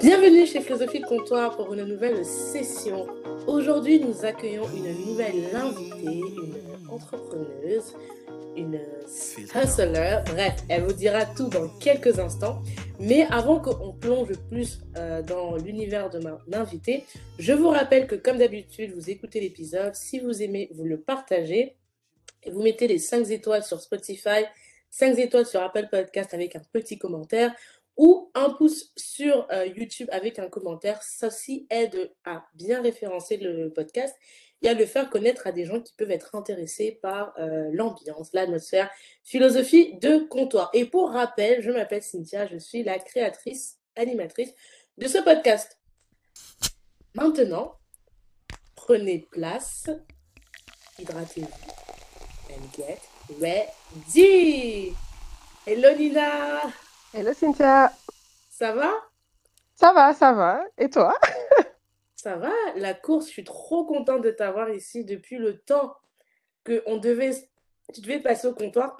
Bienvenue chez Philosophie de Comptoir pour une nouvelle session. Aujourd'hui, nous accueillons une nouvelle invitée, une entrepreneuse, une hustler. Bref, elle vous dira tout dans quelques instants. Mais avant qu'on plonge plus euh, dans l'univers de ma invitée, je vous rappelle que comme d'habitude, vous écoutez l'épisode. Si vous aimez, vous le partagez. Et vous mettez les 5 étoiles sur Spotify, 5 étoiles sur Apple Podcast avec un petit commentaire ou un pouce sur euh, YouTube avec un commentaire. Aussi aide à bien référencer le podcast et à le faire connaître à des gens qui peuvent être intéressés par euh, l'ambiance, l'atmosphère, philosophie de comptoir. Et pour rappel, je m'appelle Cynthia, je suis la créatrice, animatrice de ce podcast. Maintenant, prenez place, hydratez-vous and get ready. Hello Nina Hello Cynthia. Ça va? Ça va, ça va. Et toi? Ça va, la course, je suis trop contente de t'avoir ici depuis le temps que on devait, tu devais passer au comptoir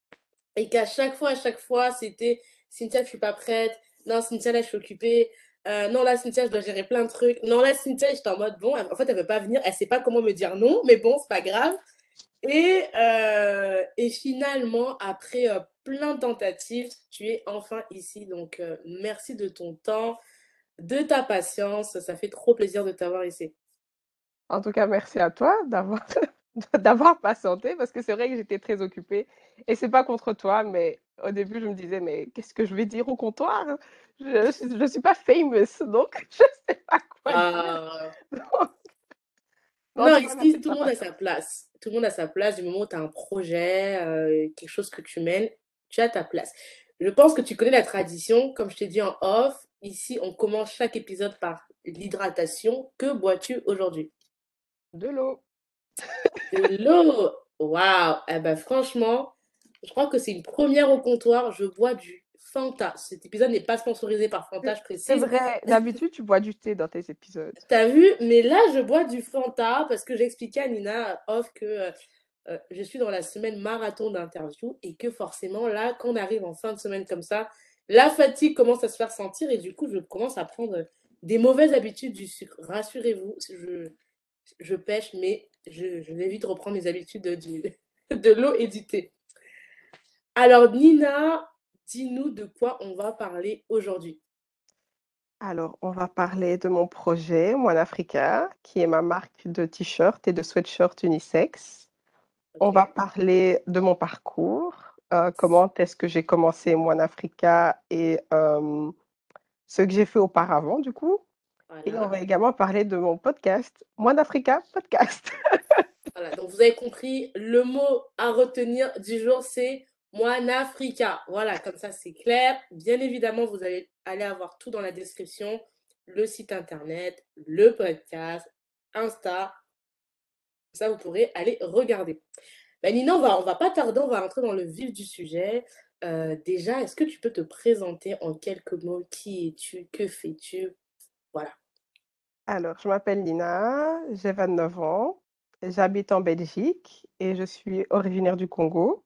et qu'à chaque fois, à chaque fois, c'était Cynthia, je suis pas prête. Non, Cynthia, là, je suis occupée. Euh, non, là, Cynthia, je dois gérer plein de trucs. Non, là, Cynthia, j'étais en mode, bon, en fait, elle veut pas venir, elle sait pas comment me dire non, mais bon, c'est pas grave. Et, euh, et finalement, après euh, plein de tentatives, tu es enfin ici. Donc, euh, merci de ton temps, de ta patience. Ça fait trop plaisir de t'avoir ici. En tout cas, merci à toi d'avoir d'avoir patienté parce que c'est vrai que j'étais très occupée et c'est pas contre toi, mais au début je me disais mais qu'est-ce que je vais dire au comptoir? Je ne suis pas famous donc je sais pas quoi dire. Ah. Non, ici, tout le monde a sa place. Tout le monde a sa place du moment où tu as un projet, euh, quelque chose que tu mènes, tu as ta place. Je pense que tu connais la tradition, comme je t'ai dit en off. Ici, on commence chaque épisode par l'hydratation. Que bois-tu aujourd'hui? De l'eau. De l'eau Waouh Eh ben franchement, je crois que c'est une première au comptoir. Je bois du Fanta. Cet épisode n'est pas sponsorisé par Fanta, je précise. C'est vrai, d'habitude tu bois du thé dans tes épisodes. T'as vu? Mais là, je bois du Fanta parce que j'expliquais à Nina off que euh, euh, je suis dans la semaine marathon d'interview et que forcément, là, quand on arrive en fin de semaine comme ça, la fatigue commence à se faire sentir et du coup, je commence à prendre des mauvaises habitudes du sucre. Rassurez-vous, je, je pêche, mais je, je vais vite reprendre mes habitudes de, de l'eau et du thé. Alors, Nina, dis-nous de quoi on va parler aujourd'hui. Alors, on va parler de mon projet Moine Africa, qui est ma marque de t-shirt et de sweatshirt unisex. On va parler de mon parcours, euh, comment est-ce que j'ai commencé Moine Africa et euh, ce que j'ai fait auparavant, du coup. Et on va également parler de mon podcast, Moine Africa Podcast. voilà, donc vous avez compris, le mot à retenir du jour, c'est Moine Africa. Voilà, comme ça c'est clair. Bien évidemment, vous allez avoir tout dans la description, le site internet, le podcast, Insta. Ça, vous pourrez aller regarder. Ben, Nina, on va, on va pas tarder, on va rentrer dans le vif du sujet. Euh, déjà, est-ce que tu peux te présenter en quelques mots? Qui es-tu? Que fais-tu? Voilà. Alors, je m'appelle Nina, j'ai 29 ans, j'habite en Belgique et je suis originaire du Congo.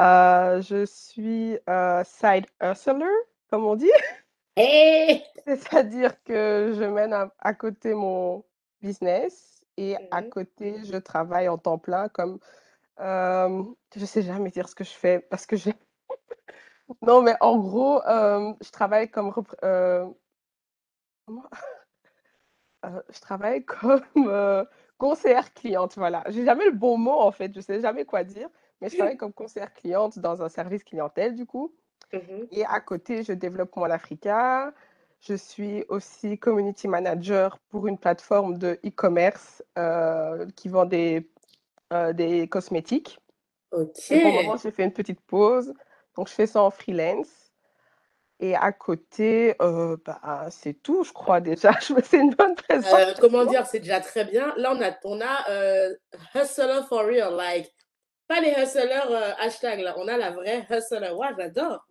Euh, je suis euh, side hustler, comme on dit. Hey C'est-à-dire que je mène à, à côté mon business et à Mhm. côté, je travaille en temps plein comme... euh, je sais jamais dire ce que je fais parce que j'ai... Non, mais en gros, je travaille comme... repr- euh, comment? Je travaille comme conseillère cliente, voilà. J'ai jamais le bon mot en fait, je sais jamais quoi dire, mais je travaille comme conseillère cliente dans un service clientèle du coup. Mhm. Et à côté, je développe Mon Africa. Je suis aussi community manager pour une plateforme de e-commerce euh, qui vend des, euh, des cosmétiques. Ok. Et pour le moment, j'ai fait une petite pause. Donc, je fais ça en freelance. Et à côté, euh, bah, c'est tout, je crois déjà. Je me fais une bonne présentation. comment dire, c'est déjà très bien. Là, on a, on a hustler for real, like, pas les hustlers euh, hashtag, là. On a la vraie hustler. Ouais, j'adore.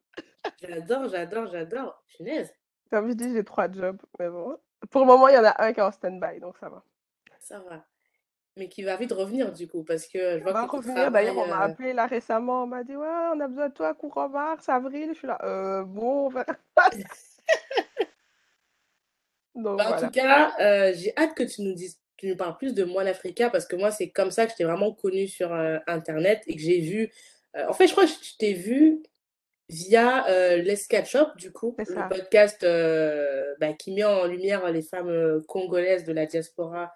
J'adore, j'adore, j'adore. Punaise, Comme je dis, j'ai trois jobs. Mais bon, pour le moment, il y en a un qui est en stand-by, donc ça va. ça va. Mais qui va vite revenir, du coup, parce que je vois On va que revenir. D'ailleurs, on m'a euh, appelé là récemment. On m'a dit, ouais, on a besoin de toi courant mars, avril. Je suis là, euh, bon, on. Donc Bah, en tout cas, euh, j'ai hâte que tu nous dises, tu nous parles plus de Moine Africa parce que moi, c'est comme ça que je t'ai vraiment connue sur euh, Internet et que j'ai vu. euh, en fait, je crois que je t'ai vu via euh, Let's Catch Up, du coup, le podcast euh, bah, qui met en lumière les femmes congolaises de la diaspora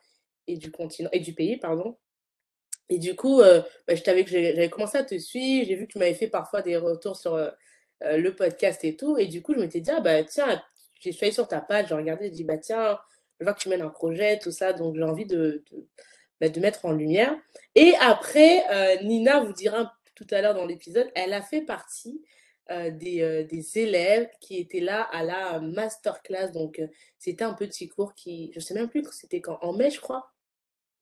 et du continent et du pays, pardon. Et du coup, bah, je t'avais, j'ai- j'avais commencé à te suivre, j'ai vu que tu m'avais fait parfois des retours sur le podcast et tout. Et du coup, je m'étais dit, ah bah tiens, j'ai allée sur ta page, j'ai regardé, j'ai dit, bah tiens, je vois que tu mènes un projet, tout ça, donc j'ai envie de, de, bah, de mettre en lumière. Et après, euh, Nina vous dira tout à l'heure dans l'épisode, elle a fait partie euh, des, euh, des élèves qui étaient là à la masterclass. Donc, c'était un petit cours qui, je sais même plus, c'était quand, en mai, je crois.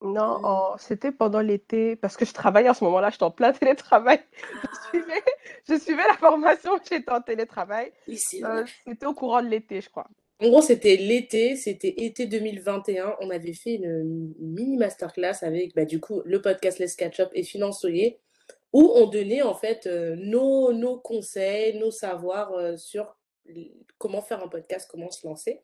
Non, c'était pendant l'été, parce que je travaillais en ce moment-là, j'étais en plein télétravail. Je suivais, je suivais la formation, j'étais en télétravail. Euh, c'était au courant de l'été, je crois. En gros, c'était l'été, c'était été 2021. On avait fait une, mini masterclass avec, bah, du coup, le podcast Let's Catch Up et Finance Soyer, où on donnait en fait euh, nos, nos conseils, nos savoirs euh, sur comment faire un podcast, comment se lancer.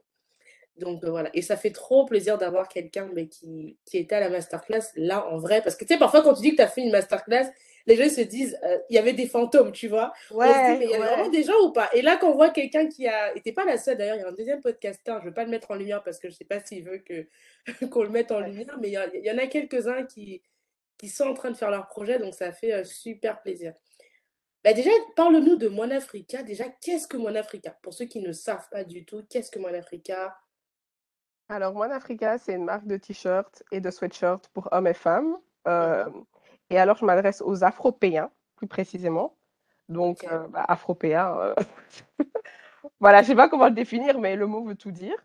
Donc euh, voilà, et ça fait trop plaisir d'avoir quelqu'un mais qui, qui était à la masterclass là en vrai. Parce que tu sais, parfois quand tu dis que tu as fait une masterclass, les gens se disent, euh, il y avait des fantômes, tu vois. On se dit, mais Ouais, il y avait vraiment ouais. des gens ou pas? Et là, quand on voit quelqu'un qui a. Et t'es pas la seule d'ailleurs, il y a un deuxième podcasteur, je veux pas le mettre en lumière parce que je sais pas s'il veut que qu'on le mette en Ouais. lumière, mais il y, en a quelques-uns qui, qui sont en train de faire leur projet, donc ça fait euh, super plaisir. Bah déjà, parle-nous de Moine Africa. Déjà, qu'est-ce que Moine Africa? Pour ceux qui ne savent pas du tout, qu'est-ce que Moine Africa? Alors, One Africa, c'est une marque de t-shirts et de sweatshirts pour hommes et femmes. Euh. Et alors, je m'adresse aux Afropéens, plus précisément. Donc, Ok. euh, bah, Afropéens, euh, voilà, je sais pas comment le définir, mais le mot veut tout dire.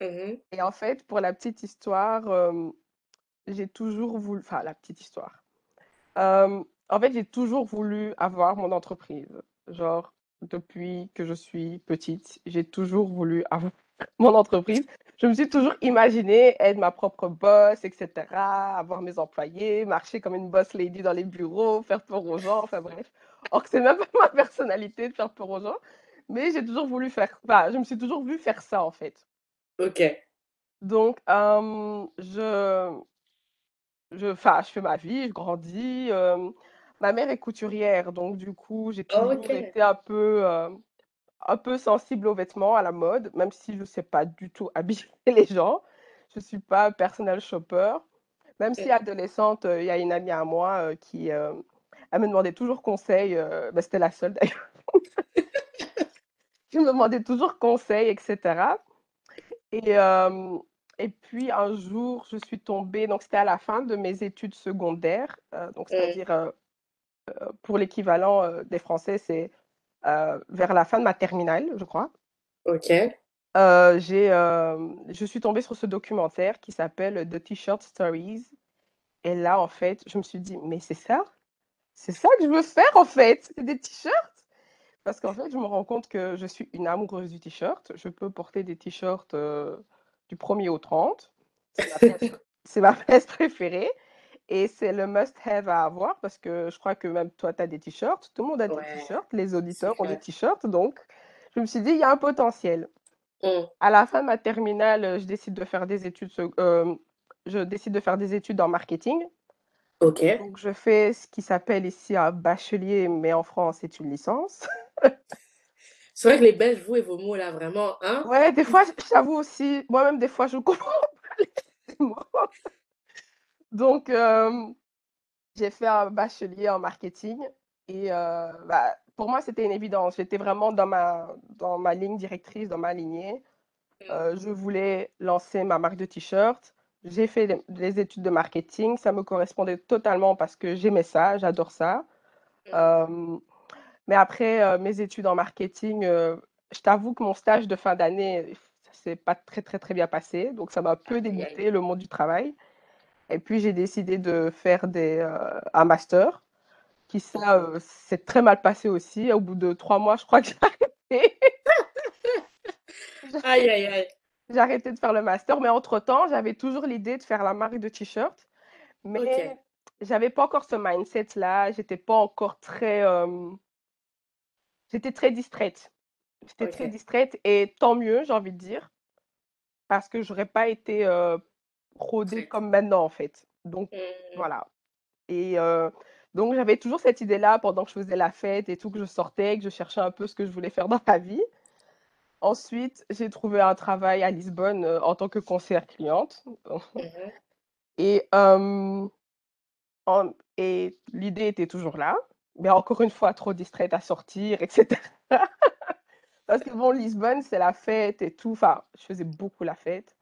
Mhm. Et en fait, pour la petite histoire, euh, j'ai toujours voulu, enfin, la petite histoire. En fait, j'ai toujours voulu avoir mon entreprise. Genre, depuis que je suis petite, j'ai toujours voulu avoir mon entreprise. Je me suis toujours imaginée être ma propre boss, etc., avoir mes employés, marcher comme une boss lady dans les bureaux, faire peur aux gens, enfin bref. Or que c'est même pas ma personnalité de faire peur aux gens, mais j'ai toujours voulu faire, enfin, je me suis toujours vue faire ça en fait. Ok. Donc, euh, je, je, je fais ma vie, je grandis. euh, ma mère est couturière, donc du coup, j'ai toujours Ok. été un peu, euh, un peu sensible aux vêtements, à la mode, même si je ne sais pas du tout habiller les gens. Je ne suis pas personnel shopper. Même si adolescente, euh, il y a une amie à moi euh, qui euh, elle me demandait toujours conseil. bah, c'était la seule d'ailleurs. qui me demandait toujours conseil, etc. Et, euh, et puis un jour, je suis tombée, donc c'était à la fin de mes études secondaires, euh, donc c'est-à-dire pour l'équivalent des Français, c'est vers la fin de ma terminale, je crois. Ok. Euh, j'ai, euh, je suis tombée sur ce documentaire qui s'appelle The T-shirt Stories. Et là, en fait, je me suis dit, mais c'est ça? C'est ça que je veux faire, en fait, c'est des t-shirts? Parce qu'en fait, je me rends compte que je suis une amoureuse du t-shirt. Je peux porter des t-shirts euh, du 1er au 30. C'est ma pièce, c'est ma pièce préférée. Et c'est le must-have à avoir parce que je crois que même toi, tu as des t-shirts. Tout le monde a des t-shirts. Les auditeurs ont des t-shirts. Donc, je me suis dit, il y a un potentiel. Mm. À la fin de ma terminale, je décide de faire des études, euh, je décide de faire des études en marketing. Ok. Donc, je fais ce qui s'appelle ici un bachelier, mais en France, c'est une licence. C'est vrai que les Belges, vous et vos mots là, vraiment, hein? Ouais, des fois, j'avoue aussi, moi-même, des fois, je comprends pas les mots. Donc, euh, j'ai fait un bachelier en marketing et euh, bah, pour moi, c'était une évidence. J'étais vraiment dans ma, dans ma ligne directrice, dans ma lignée. Mm. Euh, je voulais lancer ma marque de t-shirt. J'ai fait des, des études de marketing. Ça me correspondait totalement parce que j'aimais ça, j'adore ça. Mm. Euh, mais après mes études en marketing, je t'avoue que mon stage de fin d'année, ça s'est pas très, très, très bien passé. Donc, ça m'a un peu dégoûté, le monde du travail. Et puis, j'ai décidé de faire des, euh, un master qui, ça, euh, s'est très mal passé aussi. Au bout de trois mois, je crois que j'ai arrêté. Aïe, aïe, aïe. J'ai arrêté de faire le master, mais entre-temps, j'avais toujours l'idée de faire la marque de t-shirt. Mais Ok. j'avais pas encore ce mindset-là. J'étais pas encore très. euh, J'étais très distraite. J'étais très distraite et tant mieux, j'ai envie de dire. parce que j'aurais pas été Prête. comme maintenant, en fait. Donc, Hmm. voilà. Et euh, donc, j'avais toujours cette idée-là pendant que je faisais la fête et tout, que je sortais, que je cherchais un peu ce que je voulais faire dans la vie. Ensuite, j'ai trouvé un travail à Lisbonne euh, en tant que conseillère cliente. Mhm. Et, euh, en- et l'idée était toujours là, mais encore une fois, trop distraite à sortir, etc. Parce que bon, Lisbonne, c'est la fête et tout. Enfin, je faisais beaucoup la fête.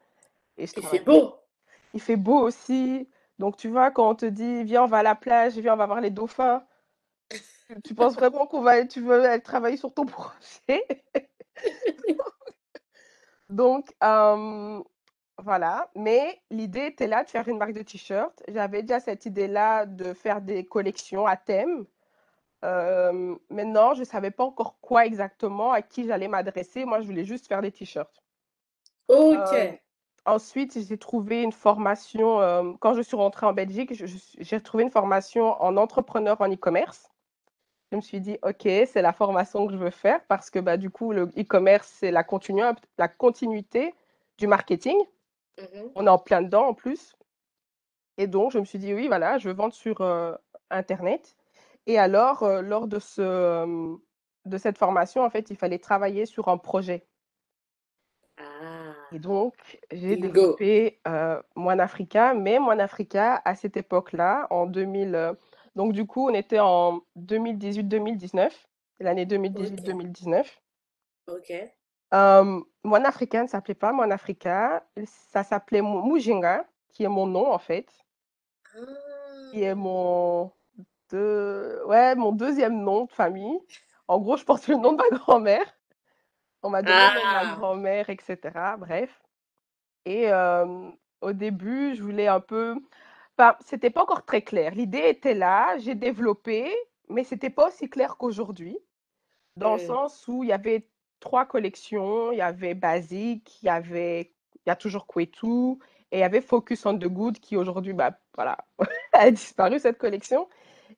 Et travaillais. beau. Il fait beau aussi. Donc, tu vois, quand on te dit, viens, on va à la plage, viens, on va voir les dauphins, tu penses vraiment qu'on va, tu veux aller travailler sur ton projet? Donc, euh, voilà. Mais l'idée était là de faire une marque de t-shirt. J'avais déjà cette idée-là de faire des collections à thème. Euh, maintenant, je ne savais pas encore quoi exactement, à qui j'allais m'adresser. Moi, je voulais juste faire des t-shirts. Ok. Euh, ensuite, j'ai trouvé une formation, euh, quand je suis rentrée en Belgique, j'ai trouvé une formation en entrepreneur en e-commerce. Je me suis dit, OK, c'est la formation que je veux faire parce que bah, du coup, le e-commerce, c'est la, continu- la continuité du marketing. Mhm. On est en plein dedans en plus. Et donc, je me suis dit, oui, voilà, je veux vendre sur euh, Internet. Et alors, euh, lors de, ce, de cette formation, en fait, il fallait travailler sur un projet. Et donc, j'ai développé euh, Moine Africa, mais Moine Africa, à cette époque-là, en 2000, euh, donc du coup, on était en 2018-2019, l'année Ok. 2018-2019. Ok. Euh, Moine Africa ne s'appelait pas Moine Africa, ça s'appelait Mujinga, qui est mon nom en fait, qui est Ah. mon, deux- ouais, mon deuxième nom de famille. En gros, je porte le nom de ma grand-mère. On m'a donné ma Ah. grand-mère, etc. Bref. Et euh, au début, je voulais un peu. Enfin, c'était pas encore très clair. L'idée était là, j'ai développé, mais c'était pas aussi clair qu'aujourd'hui, dans le Hmm. sens où il y avait trois collections. Il y avait Basic, il y avait, il y a toujours Kwetu, et il y avait Focus on the Good, qui aujourd'hui, bah, voilà, a disparu cette collection.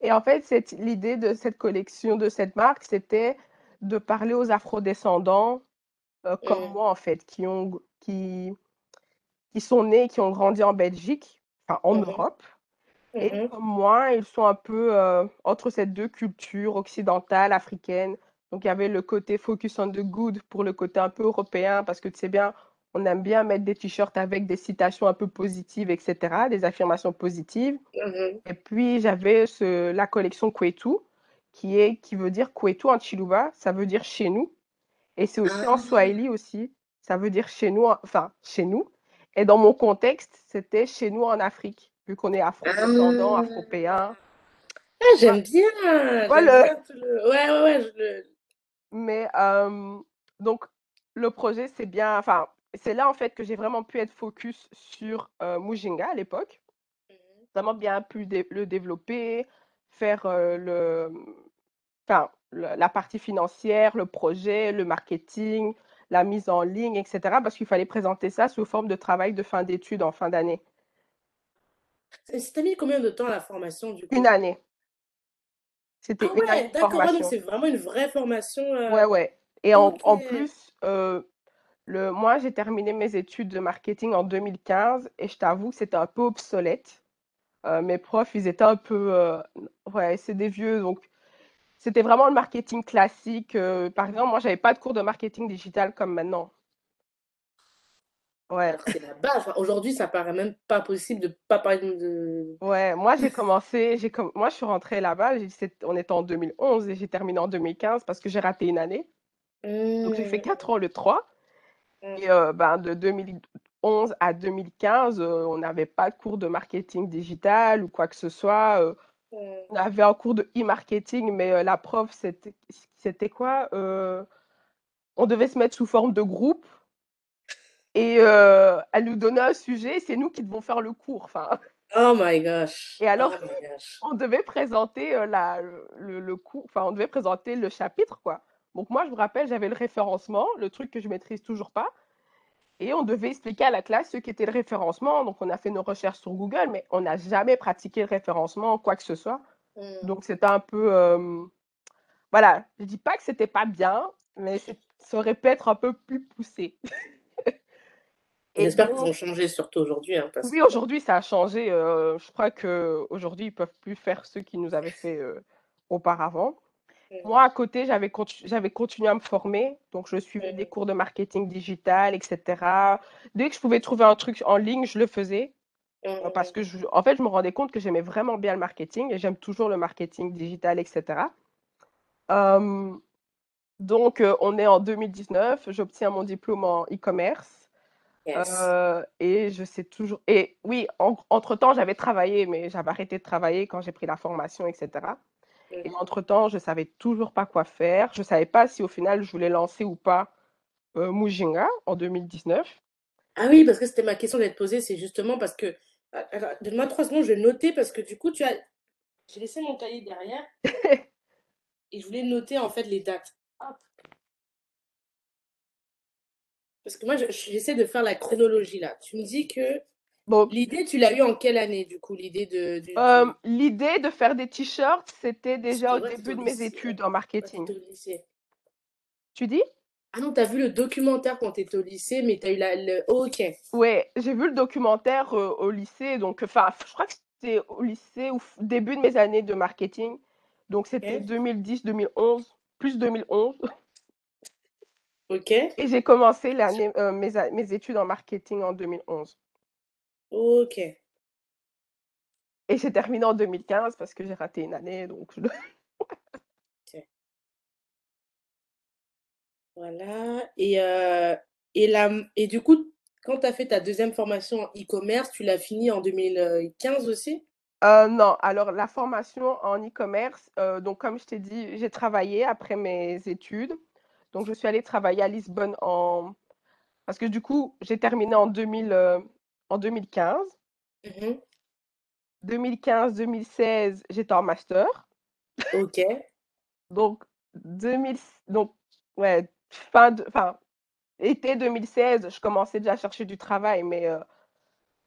Et en fait, l'idée de cette collection, de cette marque, c'était de parler aux afrodescendants euh, comme Hmm. moi, en fait, qui ont, qui, qui sont nés, qui ont grandi en Belgique, enfin en Mhm. Europe. Et Mhm. comme moi, ils sont un peu euh, entre ces deux cultures, occidentale, africaine. Donc il y avait le côté focus on the good pour le côté un peu européen, parce que tu sais bien, on aime bien mettre des t-shirts avec des citations un peu positives, etc., des affirmations positives. Et puis j'avais la collection Kwetu, qui est, qui veut dire Kwetu en Chiluba, ça veut dire chez nous. Et c'est aussi en Ah. Swahili aussi, ça veut dire chez nous, en- enfin chez nous. Et dans mon contexte, c'était chez nous en Afrique, vu qu'on est afro-descendants, Ah. afropéens. Ah, j'aime bien. J'aime le- le. Ouais, ouais, ouais. je le- Mais euh, donc, le projet, c'est bien, enfin, c'est là en fait que j'ai vraiment pu être focus sur euh, Mujinga à l'époque. Mhm. Vraiment bien pu dé- le développer, faire euh, le, enfin, le- la partie financière, le projet, le marketing, la mise en ligne, etc. Parce qu'il fallait présenter ça sous forme de travail de fin d'études en fin d'année. T'a mis combien de temps la formation du Une année. C'était Ah une année ouais, d'accord. Ouais, donc c'est vraiment une vraie formation. euh, Ouais, ouais. Et en, plus, euh, le, moi, j'ai terminé mes études de marketing en 2015 et je t'avoue que c'était un peu obsolète. Euh, mes profs, ils étaient un peu... euh, ouais, c'est des vieux, donc c'était vraiment le marketing classique. euh, par exemple, moi, j'avais pas de cours de marketing digital comme maintenant. Ouais, c'est la base. Aujourd'hui, ça paraît même pas possible de pas parler de. ouais. Moi, j'ai commencé, j'ai com- moi, je suis rentrée là-bas, on était en 2011 et j'ai terminé en 2015 parce que j'ai raté une année. Donc, j'ai fait Hmm. 4 ans le 3. Hmm. Et euh, ben, de 2011 à 2015, euh, on n'avait pas de cours de marketing digital ou quoi que ce soit. Euh, on avait un cours de e-marketing, mais euh, la prof, c'était quoi? Euh, on devait se mettre sous forme de groupe et euh, elle nous donnait un sujet, c'est nous qui devons faire le cours. Enfin, Oh my gosh. et alors, Oh gosh. on devait présenter euh, la, le, le cours, enfin, on devait présenter le chapitre, quoi. Donc moi, je me rappelle, j'avais le référencement, le truc que je maîtrise toujours pas. Et on devait expliquer à la classe ce qu'était le référencement. Donc, on a fait nos recherches sur Google, mais on n'a jamais pratiqué le référencement, quoi que ce soit. Hmm. Donc, c'était un peu. euh, Voilà, je dis pas que c'était pas bien, mais ça aurait pu être un peu plus poussé. Et On espère qu'ils ont changé surtout aujourd'hui. Hein, oui, aujourd'hui, ça a changé. je crois qu'aujourd'hui, ils ne peuvent plus faire ce qu'ils nous avaient fait auparavant. Moi, à côté, j'avais continué à me former. Donc, je suivais des cours de marketing digital, etc. Dès que je pouvais trouver un truc en ligne, je le faisais. Parce que, je, en fait, je me rendais compte que j'aimais vraiment bien le marketing et j'aime toujours le marketing digital, etc. donc, on est en 2019. J'obtiens mon diplôme en e-commerce. et je sais toujours. Et oui, entre-temps, j'avais travaillé, mais j'avais arrêté de travailler quand j'ai pris la formation, etc. Et entre-temps, je ne savais toujours pas quoi faire. Je ne savais pas si au final, je voulais lancer ou pas euh, Mujinga en 2019. Ah oui, parce que c'était ma question d'être posée. C'est justement parce que. Ah, donne-moi trois secondes, je vais noter parce que du coup, tu as. J'ai laissé mon cahier derrière et je voulais noter en fait les dates. Parce que moi, j'essaie de faire la chronologie là. Tu me dis que L'idée, tu l'as eu en quelle année, du coup, l'idée de... Euh, l'idée de faire des t-shirts, c'était déjà au début de mes études en marketing. Tu dis? Ah non, tu as vu le documentaire quand tu étais au lycée, mais tu as eu la, le... Oh, ok. Ouais, j'ai vu le documentaire euh, au lycée, donc, enfin, je crois que c'était au lycée, au début de mes années de marketing. Donc, c'était 2010-2011, plus 2011. Ok. Et j'ai commencé l'année, euh, mes, mes études en marketing en 2011. Ok. Et j'ai terminé en 2015 parce que j'ai raté une année, donc Voilà. Et, euh, et, et du coup, quand tu as fait ta deuxième formation en e-commerce, tu l'as fini en 2015 aussi? Euh, non, alors la formation en e-commerce, euh, donc comme je t'ai dit, j'ai travaillé après mes études. Donc je suis allée travailler à Lisbonne en... Parce que du coup, j'ai terminé en 2000, en 2015. 2015-2016, j'étais en master. Ok. donc, 2000, donc, ouais, fin de, enfin, été 2016, je commençais déjà à chercher du travail, mais euh,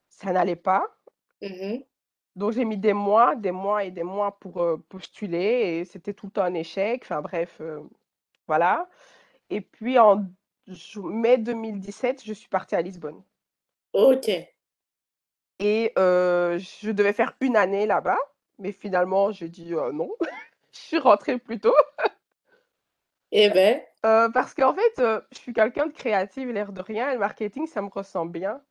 ça n'allait pas. Mmh donc, j'ai mis des mois, des mois et des mois pour euh, postuler et c'était tout un échec. Enfin, bref, euh, voilà. Et puis, en mai 2017, je suis partie à Lisbonne. Ok. Et je devais faire une année là-bas, mais finalement, j'ai dit non. je suis rentrée plus tôt. Eh ben. parce qu'en fait, je suis quelqu'un de créatif, l'air de rien, et le marketing, ça me ressemble bien.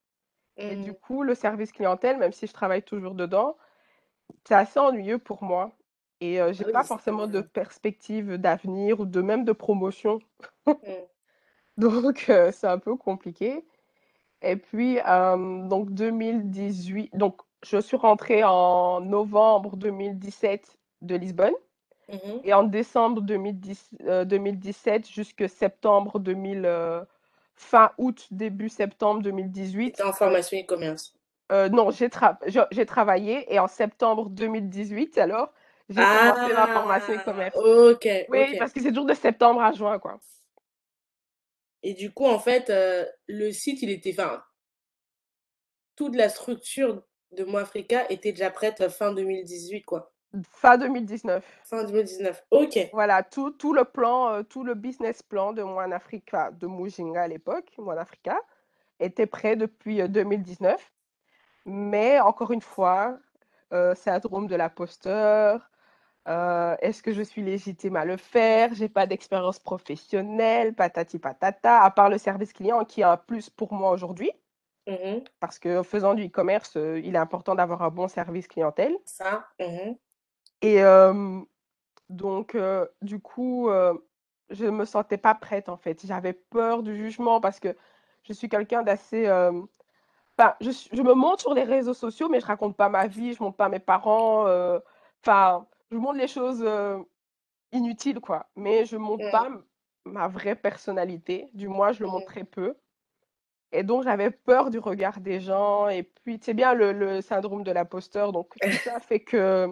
Et du mmh. coup, le service clientèle, même si je travaille toujours dedans, c'est assez ennuyeux pour moi. Et je j'ai ah pas forcément de perspective d'avenir ou de même de promotion. Mmh. Donc, c'est un peu compliqué. Et puis, donc 2018, donc je suis rentrée en novembre 2017 de Lisbonne. Mmh et en décembre 2010, 2017 jusqu'à septembre 2000, fin août, début septembre 2018. en formation e-commerce Non, j'ai travaillé et en septembre 2018, alors, j'ai commencé ma formation e-commerce. Ah, ok. Oui, parce que c'est toujours de septembre à juin, quoi. Et du coup, en fait, euh, le site, il était, enfin, toute la structure de Moafrica était déjà prête fin 2018, quoi. Fin 2019. Fin 2019, ok. Voilà, tout, tout le plan, euh, tout le business plan de Moanafrica, de Mujinga à l'époque, Moanafrica, était prêt depuis 2019. Euh, Mais encore une fois, euh, syndrome de l'imposteur, euh, est-ce que je suis légitime à le faire? J'ai pas d'expérience professionnelle, patati patata, à part le service client qui est un plus pour moi aujourd'hui. Mmh parce que faisant du e-commerce, euh, il est important d'avoir un bon service clientèle. Ça. Mmh Et donc, euh, du coup, je ne me sentais pas prête en fait. J'avais peur du jugement parce que je suis quelqu'un d'assez. Enfin, je, je, me montre sur les réseaux sociaux, mais je raconte pas ma vie, je montre pas mes parents. Enfin, je montre les choses inutiles, quoi. Mais je montre pas ma vraie personnalité. Du moins, je le montre très peu. Et donc, j'avais peur du regard des gens. Et puis, c'est bien le, syndrome de l'imposteur. Donc, tout ça fait que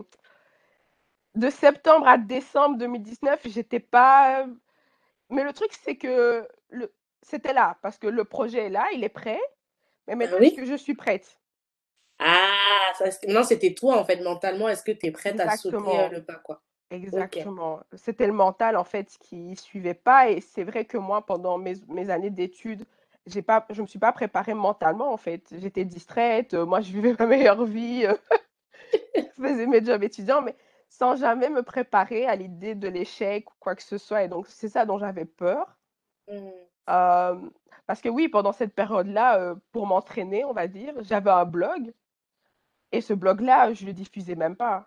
de septembre à décembre 2019, j'étais pas. Mais le truc, c'est que le... c'était là, parce que le projet est là, il est prêt. Mais maintenant, est-ce que je suis prête ah, ça, non, c'était toi, en fait, mentalement. Est-ce que tu es prête à sauter euh, le pas, quoi? Exactement. C'était le mental, en fait, qui suivait pas. Et c'est vrai que moi, pendant mes, mes années d'études, j'ai pas, je me suis pas préparée mentalement en fait. J'étais distraite, moi je vivais ma meilleure vie, je faisais mes jobs étudiants, mais sans jamais me préparer à l'idée de l'échec ou quoi que ce soit. Et donc c'est ça dont j'avais peur. Mmh. parce que oui, pendant cette période-là, pour m'entraîner, on va dire, j'avais un blog. Et ce blog-là, je le diffusais même pas.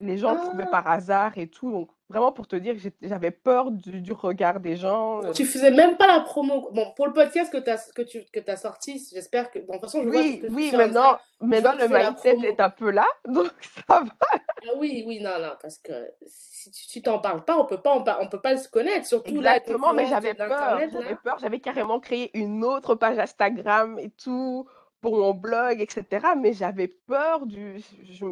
Les gens le trouvaient ah! par hasard et tout. Donc, vraiment pour te dire que j'avais peur du, regard des gens. Tu faisais même pas la promo. Bon, pour le podcast que, as, que tu que as sorti, j'espère que. Bon, de toute façon, je oui, vois oui, maintenant, maintenant le mindset est un peu là. Donc, ça va. Ah oui, oui, non, non, parce que si tu t'en parles pas, on peut pas, on, peut pas se connaître. Surtout Exactement, mais j'avais peur. J'avais peur. J'avais carrément créé une autre page Instagram et tout pour mon blog, etc. Mais j'avais peur du. Je,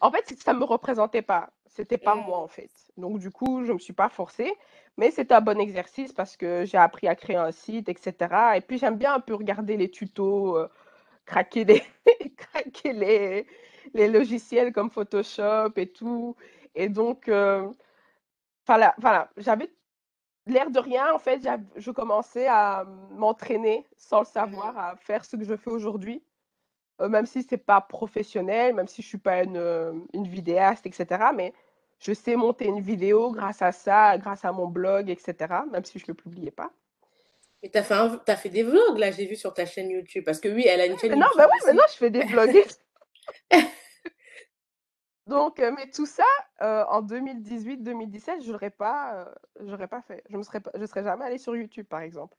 en fait, ça me représentait pas. C'était pas moi, en fait. Donc, du coup, je me suis pas forcée. Mais c'était un bon exercice parce que j'ai appris à créer un site, etc. Et puis, j'aime bien un peu regarder les tutos, euh, craquer, les... craquer les... les logiciels comme Photoshop et tout. Et donc, euh, voilà, voilà j'avais l'air de rien, en fait, je commençais à m'entraîner sans le savoir, à faire ce que je fais aujourd'hui. Euh, même si c'est pas professionnel, même si je suis pas une, une, vidéaste, etc. Mais je sais monter une vidéo grâce à ça, grâce à mon blog, etc. Même si je ne le publiais pas. Et tu as, as, fait des vlogs, là, j'ai vu sur ta chaîne YouTube. Parce que oui, elle a une chaîne non, YouTube. Non, bah oui, maintenant je fais des vlogs. Donc, euh, mais tout ça, en 2018-2017, je n'aurais pas, pas fait. Je ne serais, je serais jamais allée sur YouTube, par exemple.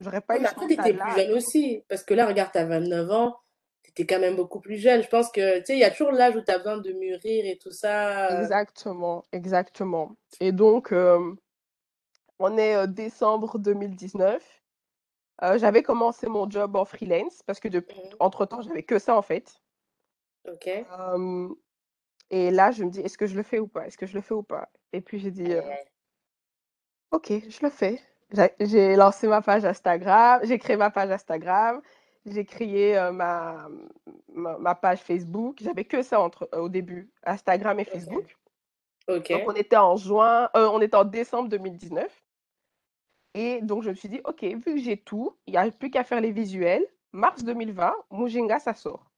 J'aurais pas eu Mais après, tu étais plus jeune aussi. Parce que là, regarde, tu as 29 ans tu quand même beaucoup plus jeune. Je pense que, tu sais, il y a toujours l'âge où tu as besoin de mûrir et tout ça. Exactement, exactement. Et donc, euh, on est euh, décembre 2019. Euh, j'avais commencé mon job en freelance parce que depuis, mmh. entre-temps, j'avais que ça en fait. Ok. Et là, je me dis, est-ce que je le fais ou pas? Est-ce que je le fais ou pas? Et puis j'ai dit, ok, je le fais. J'ai lancé ma page Instagram, j'ai créé ma page Instagram, j'ai créé ma, ma, page Facebook. J'avais que ça entre, au début, Instagram et Facebook. Ok. Donc, on était en juin, on était en décembre 2019. Et donc, je me suis dit, OK, vu que j'ai tout, il n'y a plus qu'à faire les visuels. Mars 2020, Mujinga, ça sort.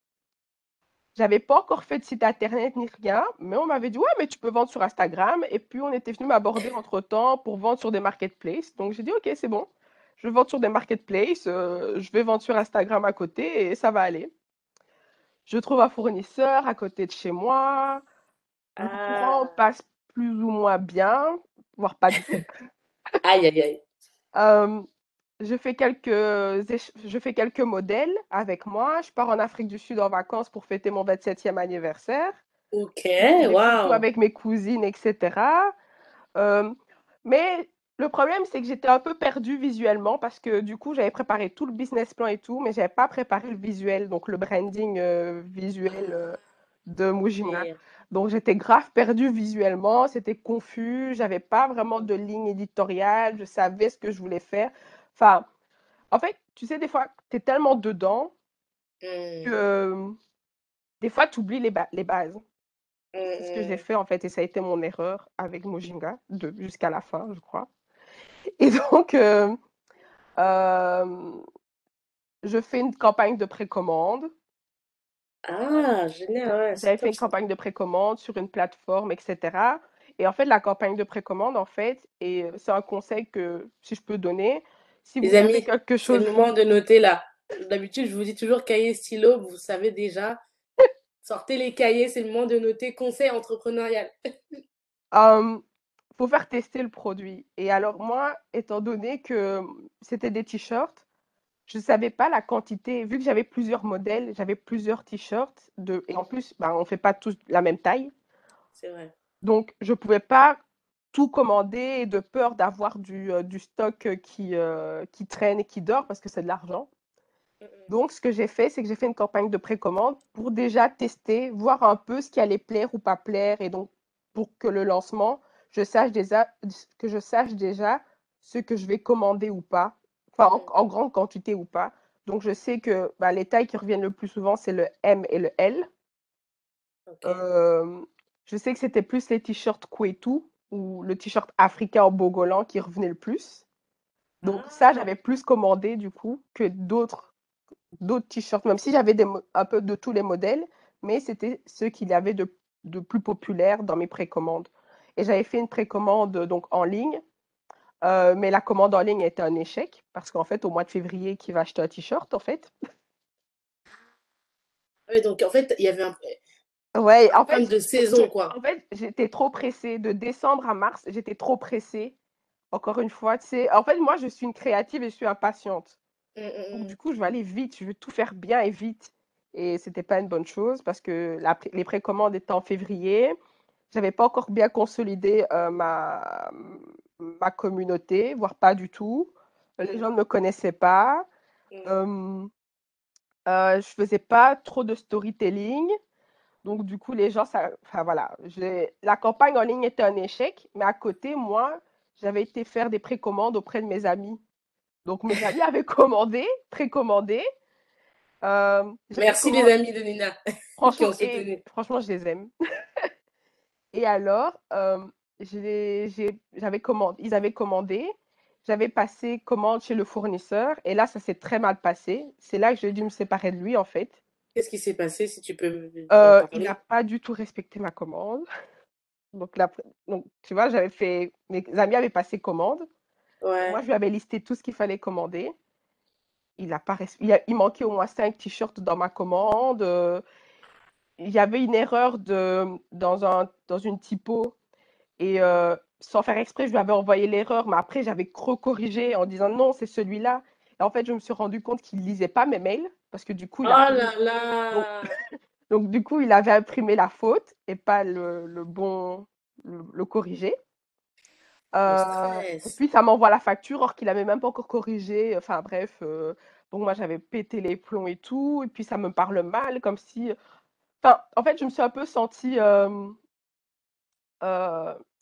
J'avais pas encore fait de site internet ni rien, mais on m'avait dit, ouais, mais tu peux vendre sur Instagram. Et puis, on était venu m'aborder entre temps pour vendre sur des marketplaces. Donc, j'ai dit, OK, c'est bon je vends sur des marketplaces, euh, je vais vendre sur Instagram à côté et ça va aller. Je trouve un fournisseur à côté de chez moi. Le courant ah. passe plus ou moins bien, voire pas du tout. aïe, aïe, aïe. Euh, je, fais quelques, je fais quelques modèles avec moi. Je pars en Afrique du Sud en vacances pour fêter mon 27e anniversaire. Ok, waouh. Avec mes cousines, etc. Euh, mais le problème, c'est que j'étais un peu perdue visuellement parce que du coup, j'avais préparé tout le business plan et tout, mais je n'avais pas préparé le visuel, donc le branding euh, visuel euh, de Mujima. Donc, j'étais grave perdue visuellement, c'était confus, j'avais pas vraiment de ligne éditoriale, je savais ce que je voulais faire. Enfin, en fait, tu sais, des fois, tu es tellement dedans mmh. que des fois, tu oublies les, les bases. C'est ce que j'ai mmh. fait en fait, et ça a été mon erreur avec Mojinga, jusqu'à la fin, je crois. Et donc, euh, euh, je fais une campagne de précommande. Ah, génial. J'avais fait une campagne de précommande sur une plateforme, etc. Et en fait, la campagne de précommande, en fait, et c'est un conseil que si je peux donner, si vous avez quelque chose. C'est le moment de noter là. D'habitude, je vous dis toujours cahier, stylo, vous savez déjà. Sortez les cahiers, c'est le moment de noter conseil entrepreneurial. um, faut faire tester le produit. Et alors moi, étant donné que c'était des t-shirts, je ne savais pas la quantité. Vu que j'avais plusieurs modèles, j'avais plusieurs t-shirts. De... Et en plus, ben, on ne fait pas tous la même taille. C'est vrai. Donc, je ne pouvais pas tout commander de peur d'avoir du, euh, du, stock qui, euh, qui traîne et qui dort parce que c'est de l'argent. Donc, ce que j'ai fait, c'est que j'ai fait une campagne de précommande pour déjà tester, voir un peu ce qui allait plaire ou pas plaire. Et donc, pour que le lancement, je sache déjà, que je sache déjà ce que je vais commander ou pas, enfin en, grande quantité ou pas. Donc je sais que bah, les tailles qui reviennent le plus souvent, c'est le M et le L. je sais que c'était plus les t-shirts Kwetu ou le t-shirt africain en bogolan qui revenait le plus. Donc ça, j'avais plus commandé du coup que d'autres d'autres t-shirts, même si j'avais un peu de tous les modèles, mais c'était ceux qu'il y avait de, de plus populaires dans mes précommandes. Et j'avais fait une précommande donc en ligne, euh, mais la commande en ligne était un échec parce qu'en fait, au mois de février, qui va acheter un t-shirt en fait Oui, donc en fait, il y avait un, ouais, en fait, de saison quoi. En fait, j'étais trop pressée. De décembre à mars, j'étais trop pressée. Encore une fois, tu sais, en fait, moi, je suis une créative et je suis impatiente. Mmh, mmh, Donc, mmh. du coup, je vais aller vite, je veux tout faire bien et vite. Et c'était pas une bonne chose parce que la, les précommandes étaient en février. J'avais pas encore bien consolidé euh, ma, ma communauté, voire pas du tout. Les gens ne me connaissaient pas. Euh, euh, je faisais pas trop de storytelling. Donc, du coup, les gens, ça, enfin voilà, la campagne en ligne était un échec, mais à côté, moi, j'avais été faire des précommandes auprès de mes amis. Donc, mes amis avaient commandé, précommandé. Euh, Merci les amis de Nina. Franchement, franchement je les aime. et alors, euh, j'avais commandé, ils avaient commandé. J'avais passé commande chez le fournisseur et là, ça s'est très mal passé. C'est là que j'ai dû me séparer de lui, en fait. Qu'est-ce qui s'est passé, si tu peux euh, Il n'a pas du tout respecté ma commande. Donc, là, donc tu vois, j'avais fait... Mes amis avaient passé commande. Moi, je lui avais listé tout ce qu'il fallait commander. Il, a pas il, il manquait au moins cinq t-shirts dans ma commande. il y avait une erreur de, dans, un, dans une typo. Et euh, sans faire exprès, je lui avais envoyé l'erreur, mais après, j'avais corrigé en disant non, c'est celui-là. Et en fait, je me suis rendu compte qu'il ne lisait pas mes mails parce que du coup, il oh là là donc, du coup, il avait imprimé la faute et pas le, le bon, le, le corrigé. Euh, et puis ça m'envoie la facture, or qu'il n'avait même pas encore corrigé. Enfin bref, euh, donc moi j'avais pété les plombs et tout, et puis ça me parle mal, comme si. Enfin, en fait, je me suis un peu sentie. Euh,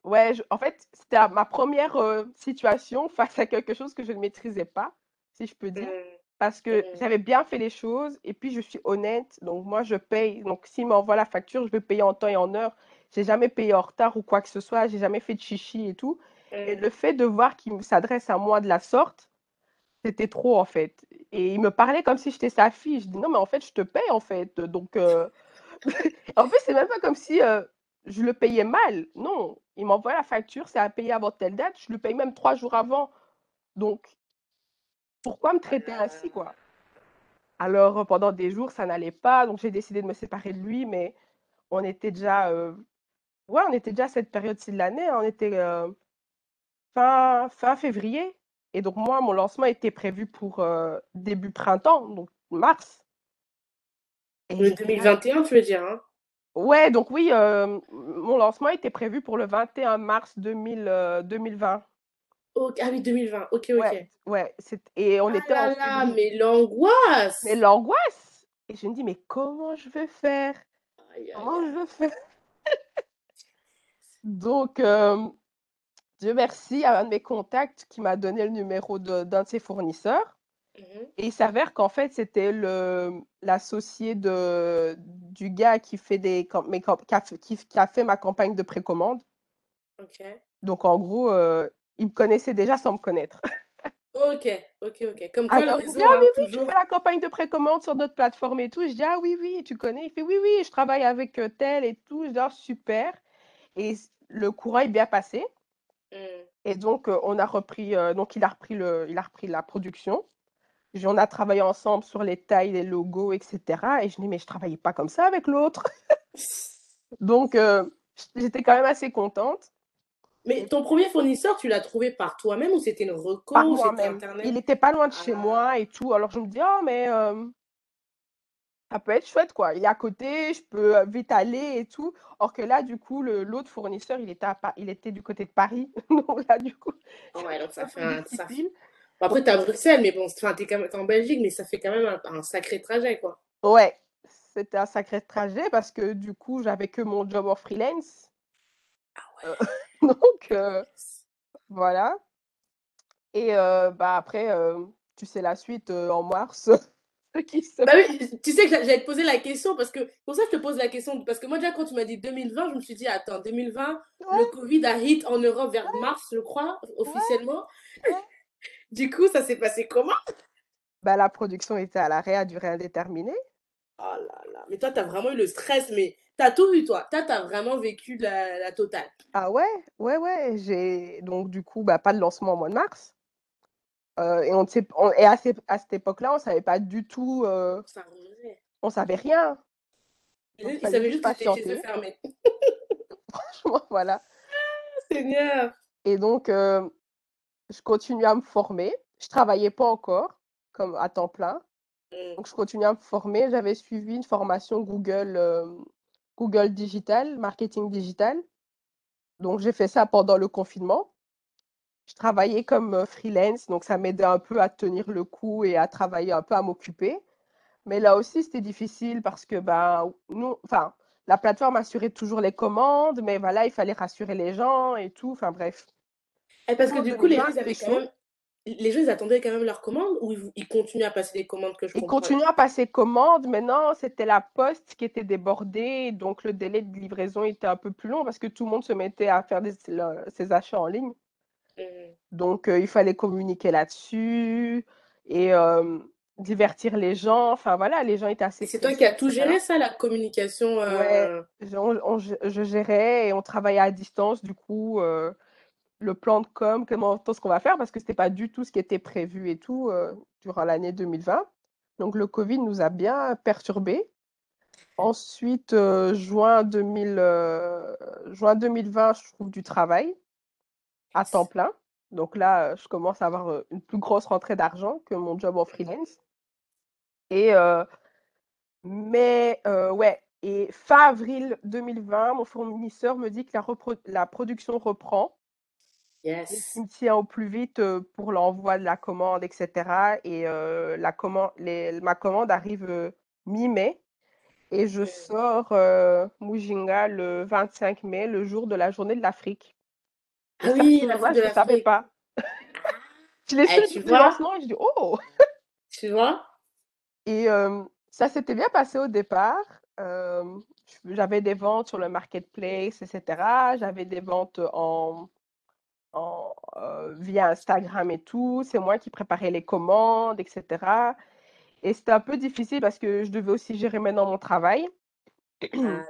ouais, en fait, c'était ma première situation face à quelque chose que je ne maîtrisais pas, si je peux dire. Mmh. Parce que mmh. j'avais bien fait les choses, et puis je suis honnête, donc moi je paye. Donc s'il m'envoie la facture, je vais payer en temps et en heure. J'ai jamais payé en retard ou quoi que ce soit, j'ai jamais fait de chichi et tout. Et le fait de voir qu'il s'adresse à moi de la sorte, c'était trop en fait. Et il me parlait comme si j'étais sa fille. Je dis non, mais en fait, je te paye en fait. Donc, euh, en fait, c'est même pas comme si euh, je le payais mal. Non, il m'envoie la facture, c'est à payer avant telle date. Je le paye même trois jours avant. Donc, pourquoi me traiter ainsi, quoi? Alors, pendant des jours, ça n'allait pas. Donc, j'ai décidé de me séparer de lui, mais on était déjà. Euh, ouais, on était déjà à cette période-ci de l'année. Hein. On était fin, fin février. Et donc, moi, mon lancement était prévu pour euh, début printemps, donc mars. Et 2021, tu veux dire hein? Ouais, donc oui, euh, mon lancement était prévu pour le 21 mars 2000, 2020. Ah oui, 2020, ok, ok. Ouais, ouais et on ah était là là, mais l'angoisse! Mais l'angoisse! Et je me dis, mais comment je vais faire? Comment je vais faire? Donc, euh, Dieu merci à un de mes contacts qui m'a donné le numéro d'un de, ses fournisseurs. Mmh et il s'avère qu'en fait, c'était l'associé du gars qui, fait des, qui, qui, a fait ma campagne de précommande. Donc, en gros, euh, il me connaissait déjà sans me connaître. ok, ok, ok. Comme quoi, Alors, le réseau, ah, oui, oui, tu fais la campagne de précommande sur notre plateforme et tout. Je dis, ah oui, oui, tu connais. Il fait, oui, oui, je travaille avec euh, tel et tout. Je dis, ah, super. Et le courant est bien passé. Mmh. Et donc, on a repris, donc il a repris, le, il a repris la production. On a travaillé ensemble sur les tailles, les logos, etc. Et je dis, mais je travaillais pas comme ça avec l'autre. donc, j'étais quand même assez contente. Mais ton premier fournisseur, tu l'as trouvé par toi-même ou c'était une reco Par moi-même. Il n'était pas loin de chez ah. moi et tout. Alors, je me dis, oh, mais ça peut être chouette, quoi. Il est à côté, je peux vite aller et tout. Or que là, du coup, l'autre fournisseur, il était, il était du côté de Paris. donc là, du coup. Ouais, donc ça fait un. Ça... après, tu es à Bruxelles, mais bon, tu es, en Belgique, mais ça fait quand même un, sacré trajet, quoi. Ouais, c'était un sacré trajet parce que du coup, j'avais que mon job en freelance. Ah ouais. donc, voilà. Et bah, après, tu sais la suite en mars. Bah oui, tu sais que j'allais te poser la question parce que pour ça je te pose la question parce que moi déjà quand tu m'as dit 2020 je me suis dit attends 2020 le Covid a hit en Europe vers mars je crois officiellement Du coup, ça s'est passé comment? Bah, la production était à l'arrêt à durée indéterminée. Oh là là, mais toi, tu as vraiment eu le stress, mais tu as tout vu, toi. Toi, tu as vraiment vécu la, la totale. Ah ouais, ouais, ouais. J'ai donc du coup, bah, pas de lancement au mois de mars. Euh, et on, et à, à cette époque-là, on savait pas du tout, euh, Ça on savait rien. Donc, Ils savaient juste que t'étais chez eux patienter. fermé. Franchement, voilà. Seigneur. Et donc, euh, je continuais à me former. Je travaillais pas encore, comme à temps plein. Mm. Donc, je continuais à me former. J'avais suivi une formation Google, euh, Google Digital, marketing digital. Donc, j'ai fait ça pendant le confinement. Je travaillais comme euh, freelance, donc ça m'aidait un peu à tenir le coup et à travailler un peu, à m'occuper. Mais là aussi, c'était difficile parce que ben, nous, enfin, la plateforme assurait toujours les commandes, mais voilà, il fallait rassurer les gens et tout. Enfin, bref. Et parce que du coup, les 2020, gens, ils avaient quand même. Les gens, ils attendaient quand même leurs commandes ou ils, ils continuent à passer des commandes que je Ils continuaient à passer commande. Maintenant, c'était la poste qui était débordée. Donc, le délai de livraison était un peu plus long parce que tout le monde se mettait à faire des, le- ses achats en ligne. Mm. Donc, euh, il fallait communiquer là-dessus et euh, divertir les gens. Enfin, voilà, les gens étaient assez c'est toi qui as tout géré ça, la communication Ouais, euh, je, on- je- je gérais et on travaillait à distance. Du coup, le plan de com, comment, ce qu'on va faire, parce que c'était pas du tout ce qui était prévu et tout euh, durant l'année 2020. Donc, le Covid nous a bien perturbés. Ensuite, euh, juin 2000, euh, juin 2020, je trouve du travail à temps plein. Donc là, je commence à avoir une plus grosse rentrée d'argent que mon job en freelance. Et mais ouais, et fin avril 2020, mon fournisseur me dit que la, la production reprend Yes. qu'il me tient au plus vite euh, pour l'envoi de la commande, etc. Et euh, la commande, les- ma commande arrive euh, mi-mai et je sors euh, Mujinga le 25 mai, le jour de la journée de l'Afrique. Ah oui, la fête de je ne savais l'Afrique. pas. Je l'ai su Eh, le du vois, lancement et je dis oh! tu vois. Et ça s'était bien passé au départ. J'avais des ventes sur le marketplace, etc. J'avais des ventes en, en, euh, via Instagram et tout. C'est moi qui préparais les commandes, etc. Et c'était un peu difficile parce que je devais aussi gérer maintenant mon travail. Ah.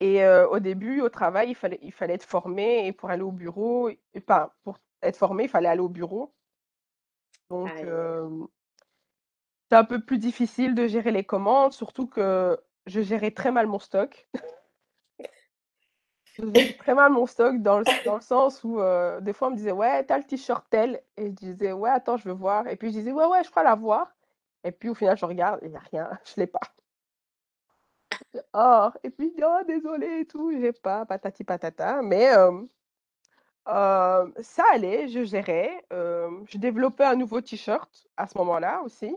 Et euh, au début, au travail, il fallait, il fallait être formé et pour aller au bureau, enfin, pour être formé, il fallait aller au bureau. Donc, euh, c'est un peu plus difficile de gérer les commandes, surtout que je gérais très mal mon stock. Je gérais très mal mon stock dans le, dans le sens où euh, des fois on me disait ouais t'as le t-shirt tel. Et je disais ouais attends je veux voir. Et puis je disais ouais ouais je crois l'avoir et puis au final je regarde il n'y a rien je l'ai pas. Oh et puis oh désolé et tout j'ai pas patati patata. Mais euh, euh, ça allait je gérais. Je développais un nouveau t-shirt à ce moment-là aussi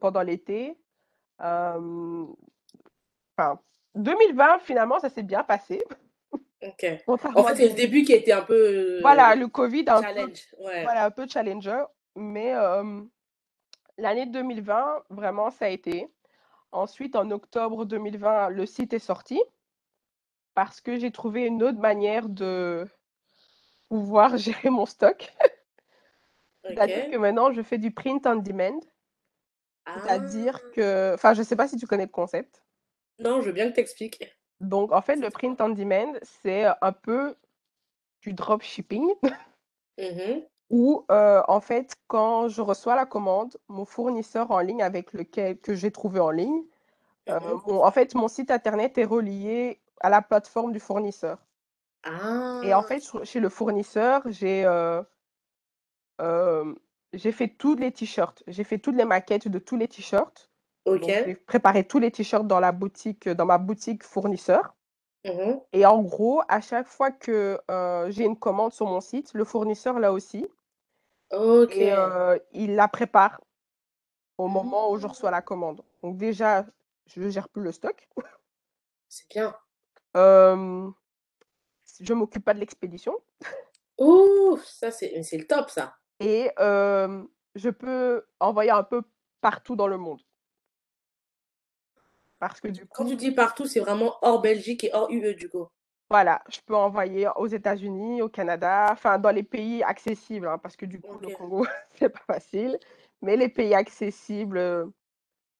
pendant l'été. Enfin 2020 finalement ça s'est bien passé Ok. En fait, c'est le 2000 début qui a été un peu voilà euh, le Covid un peu. Ouais. Voilà, un peu challenger, mais euh, l'année 2020, vraiment, ça a été. Ensuite, en octobre 2020, le site est sorti parce que j'ai trouvé une autre manière de pouvoir gérer mon stock. C'est-à-dire que maintenant, je fais du print on demand, Ah. c'est-à-dire que, enfin, je ne sais pas si tu connais le concept. Non, je veux bien que t'expliques. Donc, en fait, le print on demand, c'est un peu du dropshipping Mhm. où, euh, en fait, quand je reçois la commande, mon fournisseur en ligne avec lequel que j'ai trouvé en ligne, Euh, mon- en fait, mon site internet est relié à la plateforme du fournisseur. Et en Ah. fait, chez le fournisseur, j'ai euh, euh, j'ai fait tous les t-shirts. J'ai fait toutes les maquettes de tous les t-shirts. Ok. J'ai préparé tous les t-shirts dans la boutique, dans ma boutique fournisseur. Mhm. Et en gros, à chaque fois que euh, j'ai une commande sur mon site, le fournisseur là aussi, Ok. et euh, il la prépare au moment où je reçois la commande. Donc déjà, je ne gère plus le stock. C'est bien. Euh, je m'occupe pas de l'expédition. Ouh, ça c'est c'est le top ça. Et euh, je peux envoyer un peu partout dans le monde. Parce que du Quand coup, tu dis partout, c'est vraiment hors Belgique et hors UE du coup. Voilà, je peux envoyer aux États-Unis, au Canada, enfin dans les pays accessibles, hein, parce que du coup, le. Congo, c'est pas facile, mais les pays accessibles, euh,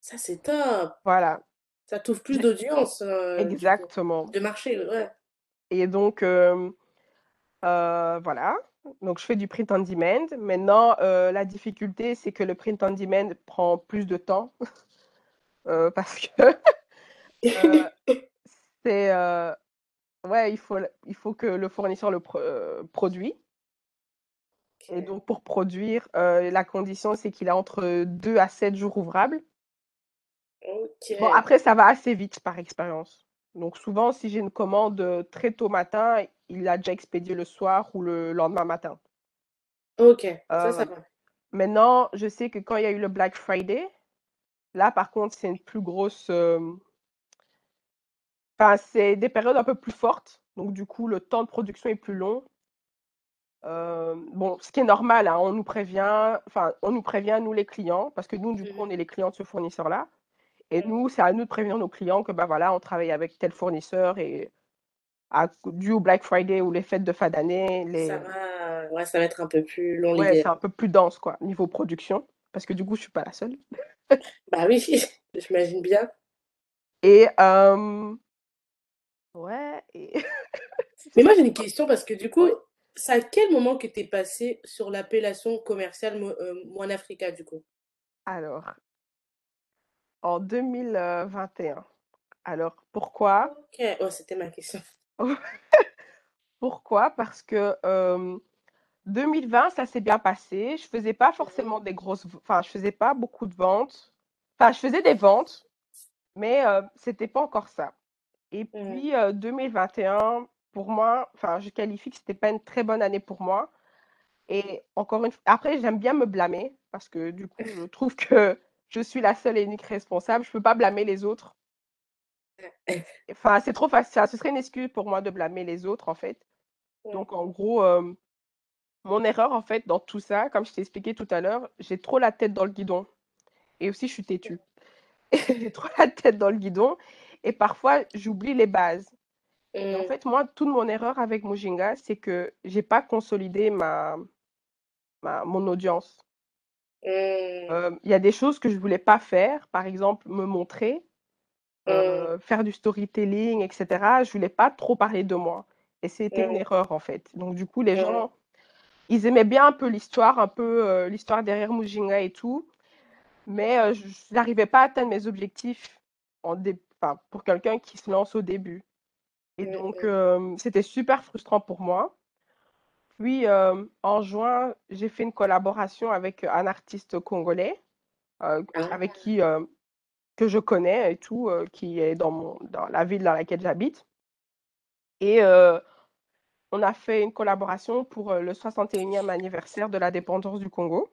Ça, c'est top. voilà. Ça t'ouvre plus d'audience, coup, Exactement. de marché, ouais. Et donc, euh, euh, voilà. Donc, je fais du print on demand. Maintenant, euh, la difficulté, c'est que le print on demand prend plus de temps euh, parce que euh, c'est, euh, ouais, il faut, il faut que le fournisseur le pro- euh, produit. Et donc, pour produire, euh, la condition, c'est qu'il a entre 2 à 7 jours ouvrables. Bon, OK. après, ça va assez vite par expérience. Donc, souvent, si j'ai une commande euh, très tôt matin, il a déjà expédié le soir ou le lendemain matin. OK, ça, ça Euh, va. maintenant, je sais que quand il y a eu le Black Friday, là, par contre, c'est une plus grosse. euh, Enfin, c'est des périodes un peu plus fortes. Donc, du coup, le temps de production est plus long. Euh, bon, ce qui est normal, hein, on nous prévient, enfin, on nous prévient, nous les clients, parce que nous, du coup, Mmh on est les clients de ce fournisseur-là. Et Mmh. nous, c'est à nous de prévenir nos clients que, bah voilà, on travaille avec tel fournisseur et à, dû au Black Friday ou les fêtes de fin d'année, Ça va, ouais, ça va être un peu plus long ouais, c'est un peu plus dense, quoi, niveau production, parce que du coup, je suis pas la seule. Bah oui, j'imagine bien. Et, euh, ouais, et... Mais moi, j'ai une question parce que du coup, c'est à quel moment que tu es passé sur l'appellation commerciale heu, Moine Africa, du coup? Alors, en 2021. Alors, pourquoi? OK, ouais, c'était ma question. Pourquoi? Parce que euh, 2020, ça s'est bien passé. Je faisais pas forcément des grosses, enfin, je faisais pas beaucoup de ventes. Enfin, je faisais des ventes, mais euh, c'était pas encore ça. Et Mmh. puis euh, 2021, pour moi, enfin, je qualifie que c'était pas une très bonne année pour moi. Et encore une fois, après, j'aime bien me blâmer parce que du coup, je trouve que je suis la seule et unique responsable. Je peux pas blâmer les autres. Enfin, c'est trop facile. Ce serait une excuse pour moi de blâmer les autres, en fait. Mmh. Donc, en gros, euh, mon erreur, en fait, dans tout ça, comme je t'ai expliqué tout à l'heure, j'ai trop la tête dans le guidon. Et aussi, je suis têtue. J'ai trop la tête dans le guidon. Et parfois, j'oublie les bases. Et en Mmh. fait, moi, toute mon erreur avec Mujinga, c'est que j'ai pas consolidé ma, ma- mon audience. Mmh. Euh, Il y a des choses que je voulais pas faire, par exemple, me montrer, Mmh. euh, faire du storytelling, etc. Je voulais pas trop parler de moi. Et c'était une erreur, en fait. Donc, du coup, les gens, ils aimaient bien un peu l'histoire, un peu euh, l'histoire derrière Mujinga et tout. Mais euh, je n'arrivais pas à atteindre mes objectifs en dé- enfin, pour quelqu'un qui se lance au début. Et donc, euh, c'était super frustrant pour moi. Puis, en juin, j'ai fait une collaboration avec un artiste congolais Ah. avec qui que je connais et tout, qui est dans mon, dans la ville dans laquelle j'habite. Et on a fait une collaboration pour euh, le 61e anniversaire de l'indépendance du Congo.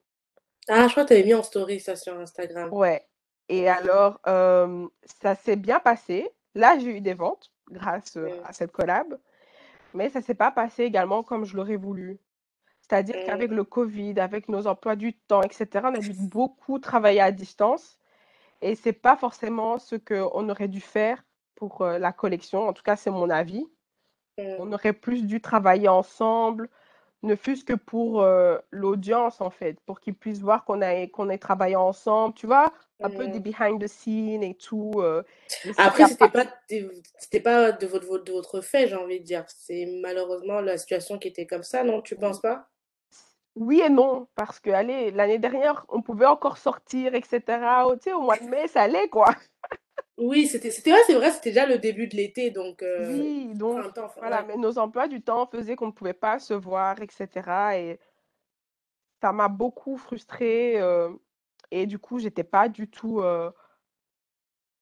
Ah, je crois que tu avais mis en story ça sur Instagram. Ouais. Et alors, euh, ça s'est bien passé. Là, j'ai eu des ventes grâce euh, à cette collab, mais ça s'est pas passé également comme je l'aurais voulu. C'est-à-dire qu'avec le Covid, avec nos emplois du temps, etc., on a dû beaucoup travailler à distance et c'est pas forcément ce qu'on aurait dû faire pour euh, la collection. En tout cas, c'est mon avis. Mmh. On aurait plus dû travailler ensemble, ne fût-ce que pour euh, l'audience, en fait, pour qu'ils puissent voir qu'on a, qu'on ait travaillé ensemble, tu vois, un peu des Mmh. behind the scenes et tout. euh, Après, c'était pas. pas de c'était pas de votre votre de votre fait, j'ai envie de dire. C'est malheureusement la situation qui était comme ça, non, tu penses pas? Oui et non, parce que, allez, l'année dernière, on pouvait encore sortir, etc. Tu sais, au mois de mai, ça allait, quoi. Oui, c'était c'était ouais, c'est vrai, c'était déjà le début de l'été, donc heu, Oui, donc, printemps, enfin voilà, ouais. mais nos emplois du temps faisaient qu'on ne pouvait pas se voir, etc. Et ça m'a beaucoup frustrée. euh, et du coup, j'étais pas du tout. euh,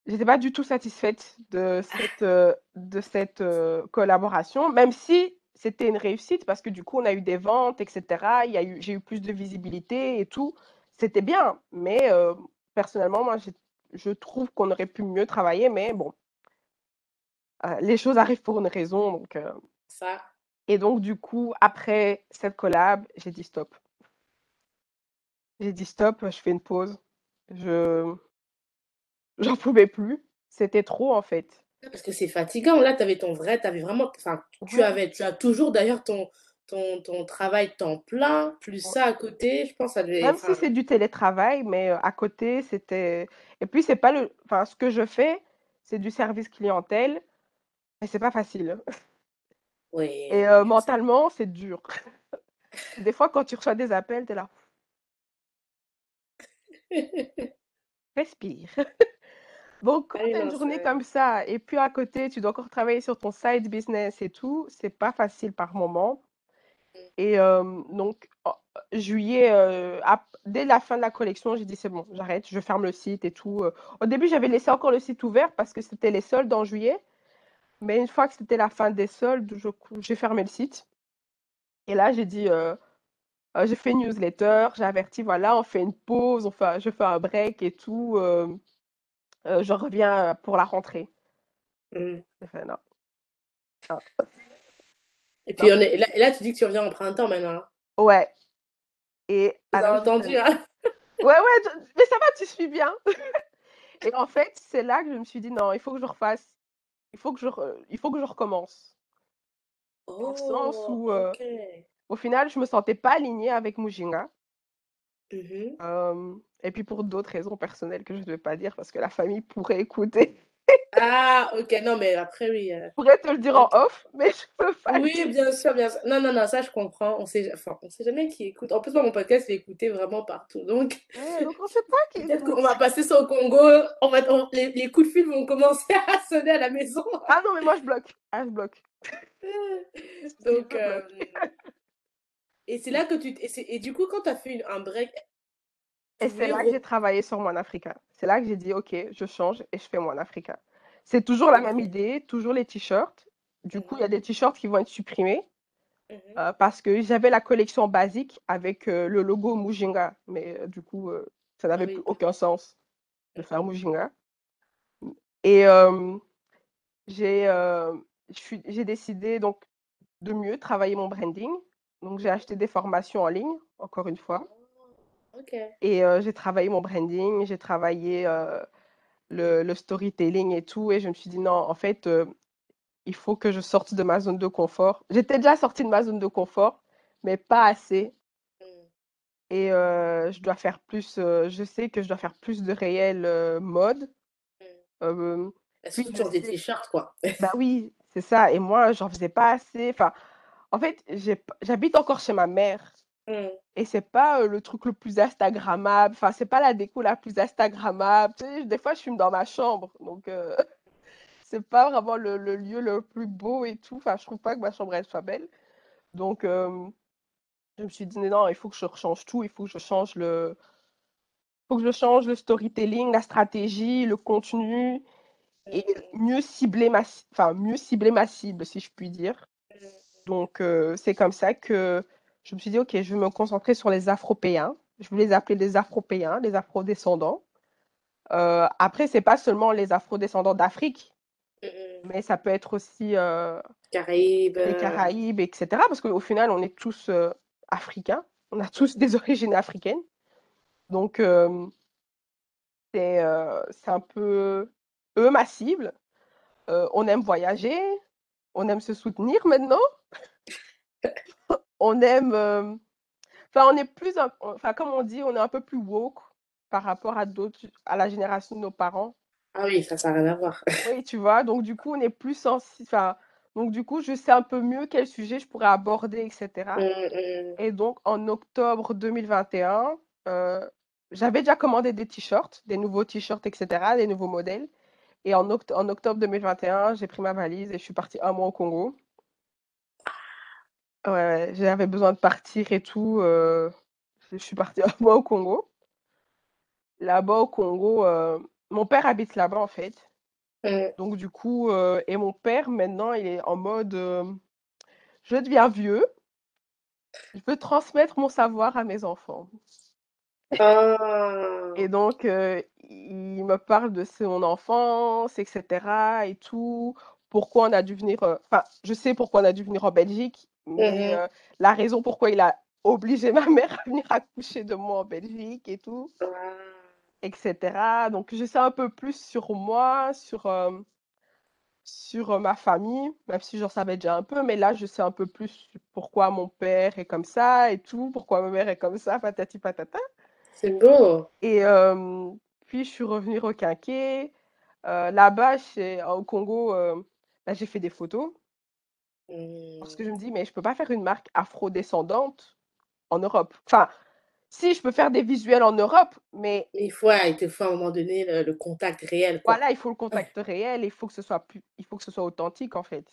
J'étais pas du tout satisfaite de cette, euh, de cette euh, collaboration, même si c'était une réussite parce que du coup, on a eu des ventes, etc. Il y a eu, j'ai eu plus de visibilité et tout. C'était bien, mais euh, personnellement, moi, j'ai- je trouve qu'on aurait pu mieux travailler, mais bon, euh, les choses arrivent pour une raison. Donc, euh, Ça. Et donc, du coup, après cette collab, j'ai dit stop. J'ai dit stop, je fais une pause. Je, j'en pouvais plus. C'était trop, en fait. Parce que c'est fatigant. Là, tu avais ton vrai tu avais vraiment enfin, tu Ouais. avais tu as toujours d'ailleurs ton ton ton travail temps plein, plus ça à côté, je pense ça devait Même si c'est du télétravail, mais, heu, à côté, c'était et puis c'est pas le enfin, ce que je fais, c'est du service clientèle et c'est pas facile. Et Oui, bien sûr. mentalement, c'est dur. Des fois, quand tu reçois des appels, tu es là: «Respire». Donc quand tu as une journée comme ça et puis à côté, tu dois encore travailler sur ton side business et tout, c'est pas facile par moment et donc juillet, dès la fin de la collection, j'ai dit: «C'est bon, j'arrête, je ferme le site et tout». Au début, j'avais laissé encore le site ouvert parce que c'était les soldes en juillet, mais une fois que c'était la fin des soldes, j'ai fermé le site et là, j'ai dit, j'ai fait une newsletter, j'ai averti: «Voilà, on fait une pause, on fait je fais un break et tout, je reviens, pour la rentrée». mmh. Fait: «Non, non, Et non». puis on est là là tu dis que tu reviens en printemps maintenant, hein? Ouais et Vous alors entendu, «Non». hein? Ouais, ouais, mais ça va, tu suis bien et en fait, c'est là que je me suis dit: «Non, il faut que je refasse, il faut que je re il faut que je recommence». Dans le sens Oh, où, OK. au final, je me sentais pas alignée avec Mujinga, Mmh et puis pour d'autres raisons personnelles que je ne vais pas dire parce que la famille pourrait écouter. Ah OK, non mais après oui, heu, Je pourrais te le dire en off, mais je peux pas le Oui, bien sûr, bien sûr. Non, non, non, ça je comprends. On sait enfin, on sait jamais qui écoute. En plus, moi, mon podcast, il est écouté vraiment partout. Donc, Ouais, donc on sait pas qui peut-être qu'on va passer ça au Congo. On va on les les coups de fil vont commencer à sonner à la maison. Ah non, mais moi je bloque. Ah, je bloque. Donc, hem et c'est là que tu et et du coup, quand tu as fait une un break, Et c'est là que j'ai travaillé sur mon africain. C'est là que j'ai dit: «OK, je change et je fais mon africain». C'est toujours la même idée, toujours les t-shirts. Du coup, il y a des t-shirts qui vont être supprimés, Mmh mh. heu, parce que j'avais la collection basique avec, heu, le logo Mujinga, mais, heu, du coup, ça n'avait plus oui, aucun sens de faire mh. Mujinga. Et j'ai, décidé donc de mieux travailler mon branding. Donc j'ai acheté des formations en ligne, encore une fois Et j'ai travaillé mon branding, j'ai travaillé, le le storytelling et tout et je me suis dit: «Non, en fait, il faut que je sorte de ma zone de confort». J'étais déjà sortie de ma zone de confort, mais pas assez Mmh. et je dois faire plus, je sais que je dois faire plus de réel, mode, Bah, puis sur des t-shirts, quoi. bah, oui, c'est ça et moi, j'en faisais pas assez, enfin, en fait, j'habite encore chez ma mère Mmh. et c'est pas, heu, le truc le plus instagrammable, enfin, c'est pas la déco la plus instagrammable, tu sais? Des fois, je filme dans ma chambre donc heu C'est pas vraiment le le lieu le plus beau et tout, enfin, je trouve pas que ma chambre, elle soit belle. Donc hem, je me suis dit: «Non, il faut que je rechange tout, il faut que je change le faut que je change le storytelling, la stratégie, le contenu et mieux cibler ma enfin, mieux cibler ma cible», si je puis dire. Mmh. Donc heu, c'est comme ça que je me suis dit: «OK, je vais me concentrer sur les Afropéens». Je vais les appeler les Afropéens, les Afrodescendants. Heu, après, c'est pas seulement les Afrodescendants d'Afrique, Mmh mais ça peut être aussi, Caraïbes, Les heu, Caraïbes et cetera, parce qu'au final, on est tous, africains. On a tous des origines africaines. Donc c'est, un peu eux ma cible. On aime voyager, on aime se soutenir maintenant, on aime, hem, enfin on est plus enfin comme on dit, on est un peu plus woke par rapport à d'autres à la génération de nos parents. ah oui, ça, ça a rien à voir. Oui, tu vois? Donc du coup, on est plus sensi enfin, donc du coup, je sais un peu mieux quel sujet je pourrais aborder et cetera. Mmh mh. Et donc en octobre 2021, heu, j'avais déjà commandé des t-shirts, des nouveaux t-shirts et cetera, des nouveaux modèles et en oct en octobre 2021, j'ai pris ma valise et je suis partie un mois au Congo. Ouais, ouais, j'avais besoin de partir et tout, heu, je suis partie mois au Congo. Là-bas au Congo, heu, mon père habite là-bas en fait, donc du coup, heu et mon père maintenant il est en mode, «Je deviens vieux, je veux transmettre mon savoir à mes enfants». Et Ah! donc, il me parle de son enfance et cetera et tout. Pourquoi on a dû venir, heu enfin, je sais pourquoi on a dû venir en Belgique, Mmh mais mh. heu, la raison pourquoi il a obligé ma mère à venir accoucher de moi en Belgique et tout et cetera. Donc je sais un peu plus sur moi, sur, hem, sur ma famille, même si j'en savais déjà un peu, mais là, je sais un peu plus pourquoi mon père est comme ça et tout, pourquoi ma mère est comme ça, patati patata. C'est beau. Et puis, je suis revenue au Quinquet. Là-bas, au Congo, là, j'ai fait des photos. Parce que je me dis, mais je peux pas faire une marque afro-descendante en Europe. Enfin, si, je peux faire des visuels en Europe, mais... Il faut, il te faut à un moment donné le, contact réel. Voilà, il faut le contact réel, il faut que ce soit plus, il faut que ce soit authentique en fait.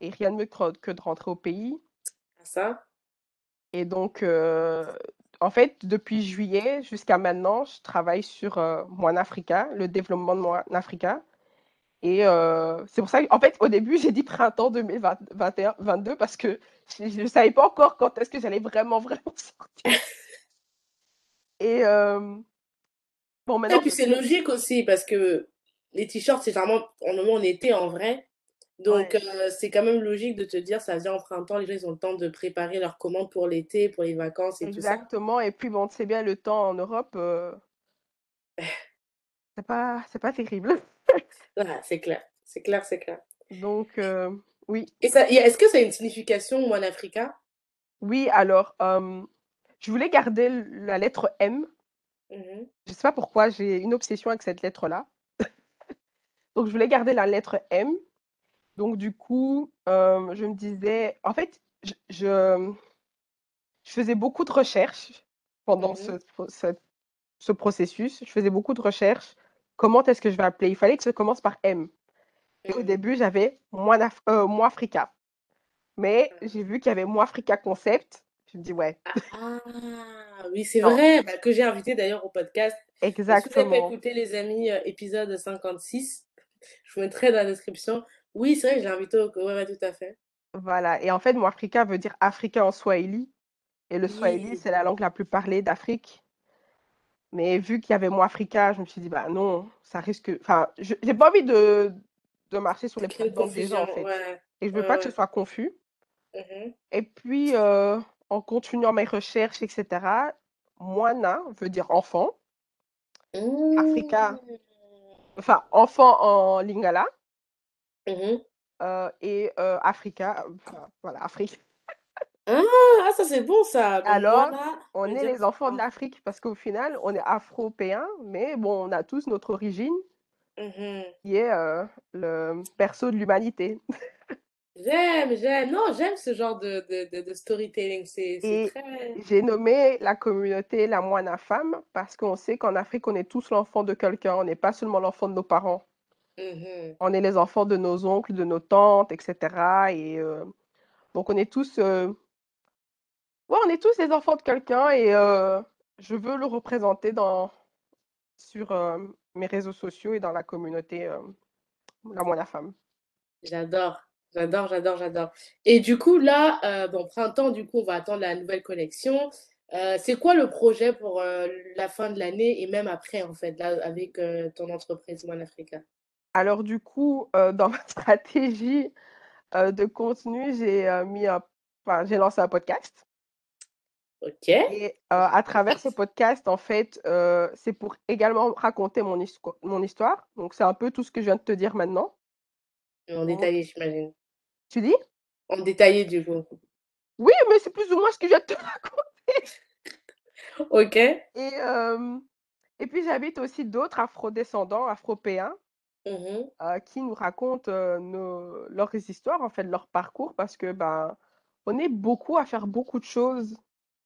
Et rien de mieux que de rentrer au pays. Ça? Et donc, en fait, depuis juillet jusqu'à maintenant, je travaille sur euh, Africa, le développement de Moine Africa. Et euh, c'est pour ça qu'en fait, au début, j'ai dit printemps 2021-2022 parce que je ne savais pas encore quand est-ce que j'allais vraiment, vraiment sortir. Et euh, bon, maintenant. Et puis c'est logique aussi parce que les t-shirts, c'est vraiment en moment en été en vrai. Donc euh, c'est quand même logique de te dire ça vient en printemps, les gens ils ont le temps de préparer leurs commandes pour l'été, pour les vacances et tout ça. Exactement. Et puis bon, c'est bien le temps en Europe. c'est pas, c'est pas terrible. C'est clair, c'est clair, c'est clair. Donc, euh, oui. Et ça, est-ce que ça a une signification, Moine Africa Oui, alors, je voulais garder la lettre M. Mmh je ne sais pas pourquoi, j'ai une obsession avec cette lettre-là. Donc, je voulais garder la lettre M. Donc, du coup, je me disais, en fait, je, je, faisais beaucoup de recherches pendant mmh ce, ce, processus. Je faisais beaucoup de recherches comment est-ce que je vais appeler? Il fallait que ça commence par M. Et au début, j'avais moi, euh, Africa. Mais mmh. j'ai vu qu'il y avait moi Africa Concept. Je me dis, ouais. Ah, oui, c'est vrai, bah, que j'ai invité d'ailleurs au podcast. Exactement. Si vous avez écouté, les amis, euh, épisode 56, je vous mettrai dans la description. Oui, c'est vrai, j'ai invité au. Ouais, tout à fait. Voilà. Et en fait, moi Africa veut dire Africain en Swahili. Et le Swahili, c'est la langue la plus parlée d'Afrique. Mais vu qu'il y avait moi Africa, je me suis dit, bah non, ça risque. Enfin, j'ai pas envie de, de marcher sur les plateformes des gens, en fait. Et je veux pas que ce soit confus. Mmh Et puis, euh, en continuant mes recherches, etc., Moana veut dire enfant. Africa, mmh. enfin, enfant en lingala. Mmh euh, et euh, Africa, voilà, Afrique. Ah, ah, ça c'est bon ça. Alors, on est les enfants de l'Afrique parce qu'au final, on est afro-européens, mais bon, on a tous notre origine mmh qui est euh, le perso de l'humanité. J'aime, j'aime. Non, j'aime ce genre de, de, de, storytelling. C'est très. J'ai nommé la communauté la moine femme parce qu'on sait qu'en Afrique, on est tous l'enfant de quelqu'un. On n'est pas seulement l'enfant de nos parents. Mmh on est les enfants de nos oncles, de nos tantes, etc. Et euh, donc, on est tous euh, Ouais, on est tous les enfants de quelqu'un et je veux le représenter dans, sur mes réseaux sociaux et dans la communauté La Moi la Femme. J'adore, j'adore, j'adore, j'adore. Et du coup, là, bon, printemps, du coup, on va attendre la nouvelle collection. c'est quoi le projet pour la fin de l'année et même après, en fait, là, avec ton entreprise One Africa? Alors, du coup, dans ma stratégie de contenu, j'ai mis enfin, j'ai lancé un podcast. Ok. Et à travers ce podcast, en fait, c'est pour également raconter mon, mon histoire. Donc, c'est un peu tout ce que je viens de te dire maintenant. En détaillé, j'imagine. Tu dis? En détaillé, du coup. Oui, mais c'est plus ou moins ce que je viens de te raconter. ok. Et, et puis, j'habite aussi d'autres afro-descendants, afropéens, mmh qui nous racontent nos, leurs histoires, en fait, leur parcours, parce que ben, on est beaucoup à faire beaucoup de choses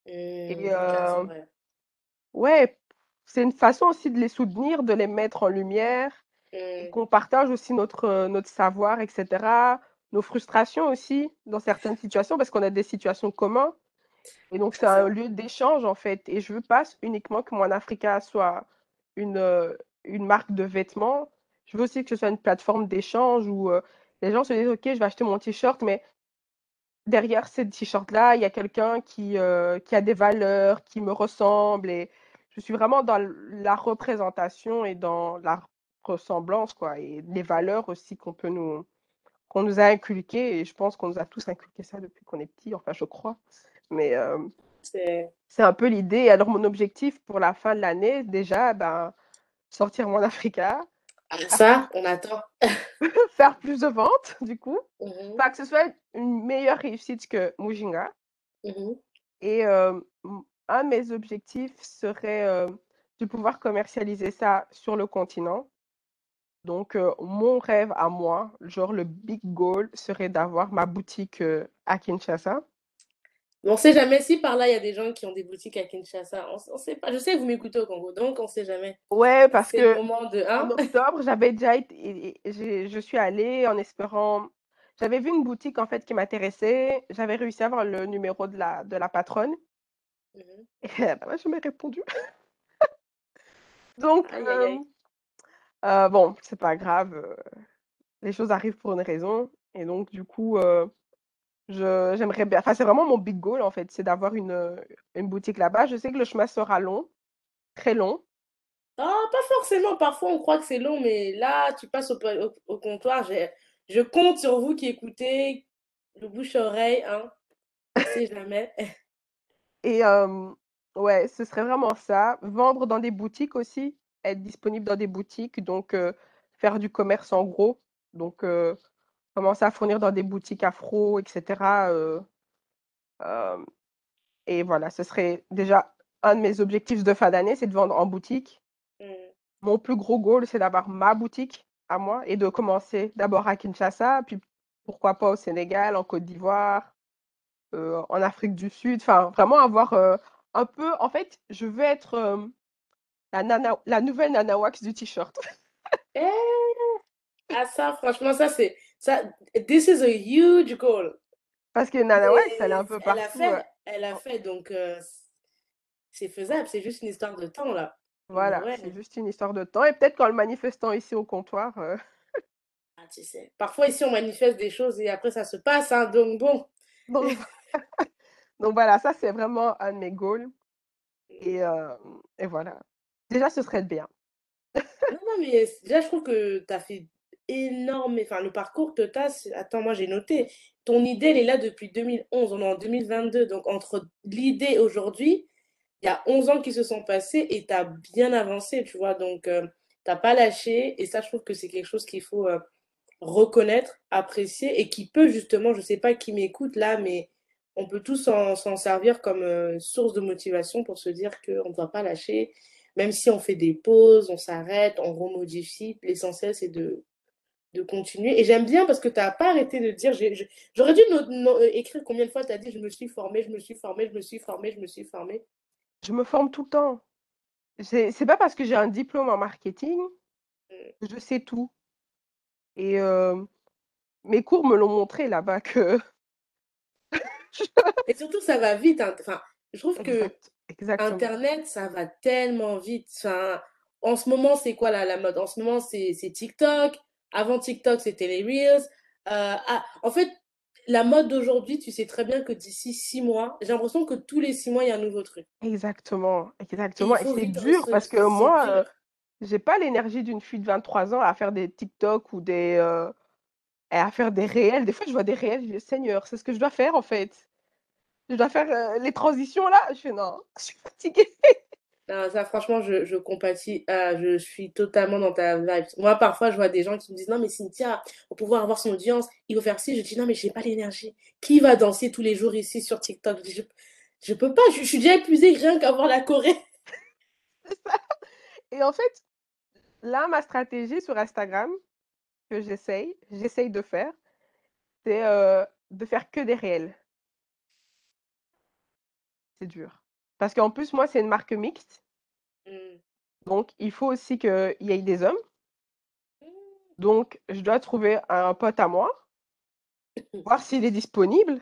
et mmh, ouais, c'est une façon aussi de les soutenir, de les mettre en lumière et qu'on partage aussi notre, notre savoir etc. Nos frustrations aussi dans certaines situations parce qu'on a des situations communes et donc c'est un lieu d'échange en fait et je veux pas uniquement que Mon Africa soit une, une marque de vêtements, je veux aussi que ce soit une plateforme d'échange où, les gens se disent: «OK, je vais acheter mon t-shirt mais derrière ces t-shirts-là, il y a quelqu'un qui, euh, qui a des valeurs, qui me ressemble. Et je suis vraiment dans la représentation et dans la ressemblance, quoi. Et les valeurs aussi qu'on peut nous, qu'on nous a inculquées. Et je pense qu'on nous a tous inculqué ça depuis qu'on est petit, enfin, je crois. Mais euh, c'est un peu l'idée. Alors, mon objectif pour la fin de l'année, déjà, ben, sortir mon Africa. Ça, on attend. faire plus de ventes, du coup. Enfin, que ce soit une meilleure réussite que Mujinga. mhm. Et euh, un de mes objectifs serait euh, de pouvoir commercialiser ça sur le continent. Donc, euh, mon rêve à moi, genre le big goal, serait d'avoir ma boutique à Kinshasa. On sait jamais si par là il y a des gens qui ont des boutiques à Kinshasa. On, on sait pas. Je sais que vous m'écoutez au Congo, donc on sait jamais. Ouais, parce que moment de en 1. octobre, j'avais déjà été, je suis allée en espérant. J'avais vu une boutique en fait qui m'intéressait. J'avais réussi à avoir le numéro de la, de la patronne. Et elle m'a jamais répondu. Donc, Aïe, euh, euh, bon, c'est pas grave. les choses arrivent pour une raison. Et donc, du coup, euh, j'aimerais bien. Enfin, c'est vraiment mon big goal en fait, c'est d'avoir une, une boutique là-bas. Je sais que le chemin sera long, très long. Ah, pas forcément. Parfois, on croit que c'est long, mais là, tu passes au, au- au comptoir. Je compte sur vous qui écoutez le bouche à oreille, hein. Sait jamais. Et euh, ouais, ce serait vraiment ça. Vendre dans des boutiques aussi, être disponible dans des boutiques, donc euh, faire du commerce en gros. Donc, euh, commencer à fournir dans des boutiques afro, etc. euh, euh, et voilà, ce serait déjà un de mes objectifs de fin d'année, c'est de vendre en boutique. Hmm. Mon plus gros goal, c'est d'avoir ma boutique à moi et de commencer d'abord à Kinshasa, puis pourquoi pas au Sénégal, en Côte d'Ivoire, euh, en Afrique du Sud. Enfin, vraiment avoir un peu. En fait, je veux être la, nana, la nouvelle Nana Wax du t-shirt. Eh, Ah, ça, franchement, ça, c'est. Ça, this is a huge goal. Parce que Nana Wax, elle est un peu elle a partout. euh, fait, elle a fait, donc euh, c'est faisable. C'est juste une histoire de temps, là. Voilà, ouais. c'est juste une histoire de temps. Et peut-être qu'en le manifestant ici au comptoir, euh, Ah, tu sais. Parfois, ici, on manifeste des choses et après, ça se passe, hein. Donc, bon. donc, donc voilà, ça c'est vraiment un de mes goals. Et, euh, et voilà. Déjà, ce serait bien. Non, non, mais déjà, je trouve que tu as fait énorme. Enfin, le parcours que tu as. Attends, moi, j'ai noté. Ton idée, elle est là depuis 2011. On est en 2022. Donc, entre l'idée aujourd'hui, il y a 11 ans qui se sont passés et tu as bien avancé, tu vois. Donc, euh, t'as pas lâché. Et ça, je trouve que c'est quelque chose qu'il faut euh, reconnaître, apprécier et qui peut justement, je sais pas qui m'écoute là, mais on peut tous s'en servir comme euh, source de motivation pour se dire qu'on ne doit pas lâcher. Même si on fait des pauses, on s'arrête, on remodifie, l'essentiel c'est de, de continuer. Et j'aime bien parce que tu n'as pas arrêté de dire, j'aurais dû no- no- euh, écrire combien de fois tu as dit je me suis formée, je me suis formée, je me suis formée, je me suis formée. Je me forme tout le temps. C'est pas parce que j'ai un diplôme en marketing Mm. que je sais tout. Et euh, mes cours me l'ont montré là-bas que. Et surtout, ça va vite. hein. Enfin, je trouve que exactement. Internet, ça va tellement vite. Enfin, en ce moment, c'est quoi la, la mode? En ce moment, c'est c'est TikTok. Avant TikTok, c'était les Reels. Euh, ah, en fait, la mode d'aujourd'hui, tu sais très bien que d'ici six mois, j'ai l'impression que tous les six mois, il y a un nouveau truc. Exactement, exactement. Et c'est dur parce que moi, euh, j'ai pas l'énergie d'une fille de 23 ans à faire des TikTok ou des euh, à faire des réels. Des fois, je vois des réels, je dis, Seigneur, c'est ce que je dois faire en fait. Je dois faire euh, les transitions là. Je fais non, je suis fatiguée. Non, ça, franchement, je, je compatis. Ah, je suis totalement dans ta vibe. Moi, parfois, je vois des gens qui me disent, non, mais Cynthia, pour pouvoir avoir son audience, il faut faire ci. Je dis, non, mais j'ai pas l'énergie. Qui va danser tous les jours ici sur TikTok? Je je, peux pas. Je, suis déjà épuisée rien qu'à voir la Corée. Et en fait, là, ma stratégie sur Instagram que j'essaye, j'essaye de faire, c'est euh, de faire que des réels. C'est dur. Parce qu'en plus, moi, c'est une marque mixte. Hmm. Donc, il faut aussi qu'il y ait des hommes. Donc, je dois trouver un pote à moi, voir s'il est disponible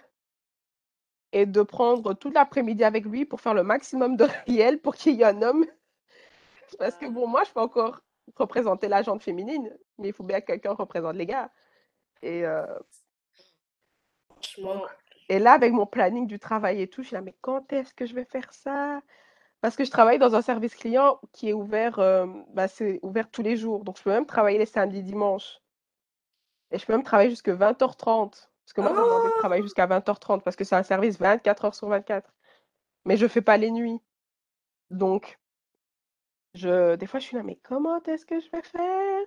et de prendre toute l'après-midi avec lui pour faire le maximum de réels pour qu'il y ait un homme. Parce que bon, moi, je peux encore représenter la gente féminine, mais il faut bien que quelqu'un représente les gars. Et, euh, Franchement, et là, avec mon planning du travail et tout, je suis là, mais quand est-ce que je vais faire ça? Parce que je travaille dans un service client qui est ouvert, euh, bah, c'est ouvert tous les jours. Donc, je peux même travailler les samedis, dimanches. Et je peux même travailler jusqu'à 20h30. Parce que moi, de Ah travailler jusqu'à 20h30 parce que c'est un service 24 heures sur 24. Mais je fais pas les nuits. Donc, je, des fois, je suis là, mais comment est-ce que je vais faire?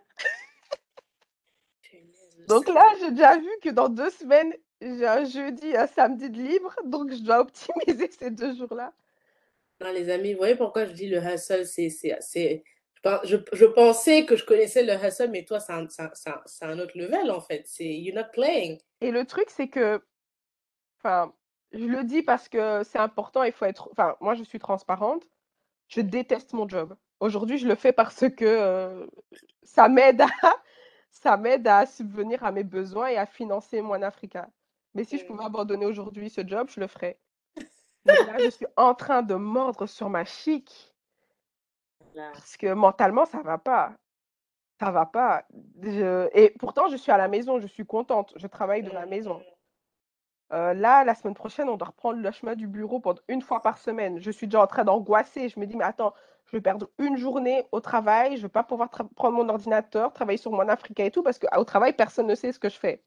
Donc là, j'ai déjà vu que dans deux semaines, j'ai un jeudi, un samedi de libre, donc je dois optimiser ces deux jours-là. Non, les amis, vous voyez pourquoi je dis le hustle, c'est, c'est. Je, je pensais que je connaissais le hustle, mais toi, c'est un, c'est un, un autre level, en fait. C'est, you're not playing. Et le truc, c'est que, enfin, je le dis parce que c'est important, il faut être, enfin, moi, je suis transparente. Je déteste mon job. Aujourd'hui, je le fais parce que euh, ça m'aide à, ça m'aide à subvenir à mes besoins et à financer mon Africa. Mais si je pouvais abandonner aujourd'hui ce job, je le ferais. Mais là, je suis en train de mordre sur ma chic parce que mentalement, ça va pas. Ça va pas. Je- Et pourtant, je suis à la maison, je suis contente. Je travaille de la maison. Mm. Euh, là, la semaine prochaine, on doit reprendre le chemin du bureau pendant une fois par semaine. Je suis déjà en train d'angoisser. Je me dis, mais attends, je vais perdre une journée au travail. Je ne vais pas pouvoir prendre mon ordinateur, travailler sur mon Africa et tout, parce qu'au travail, personne ne sait ce que je fais.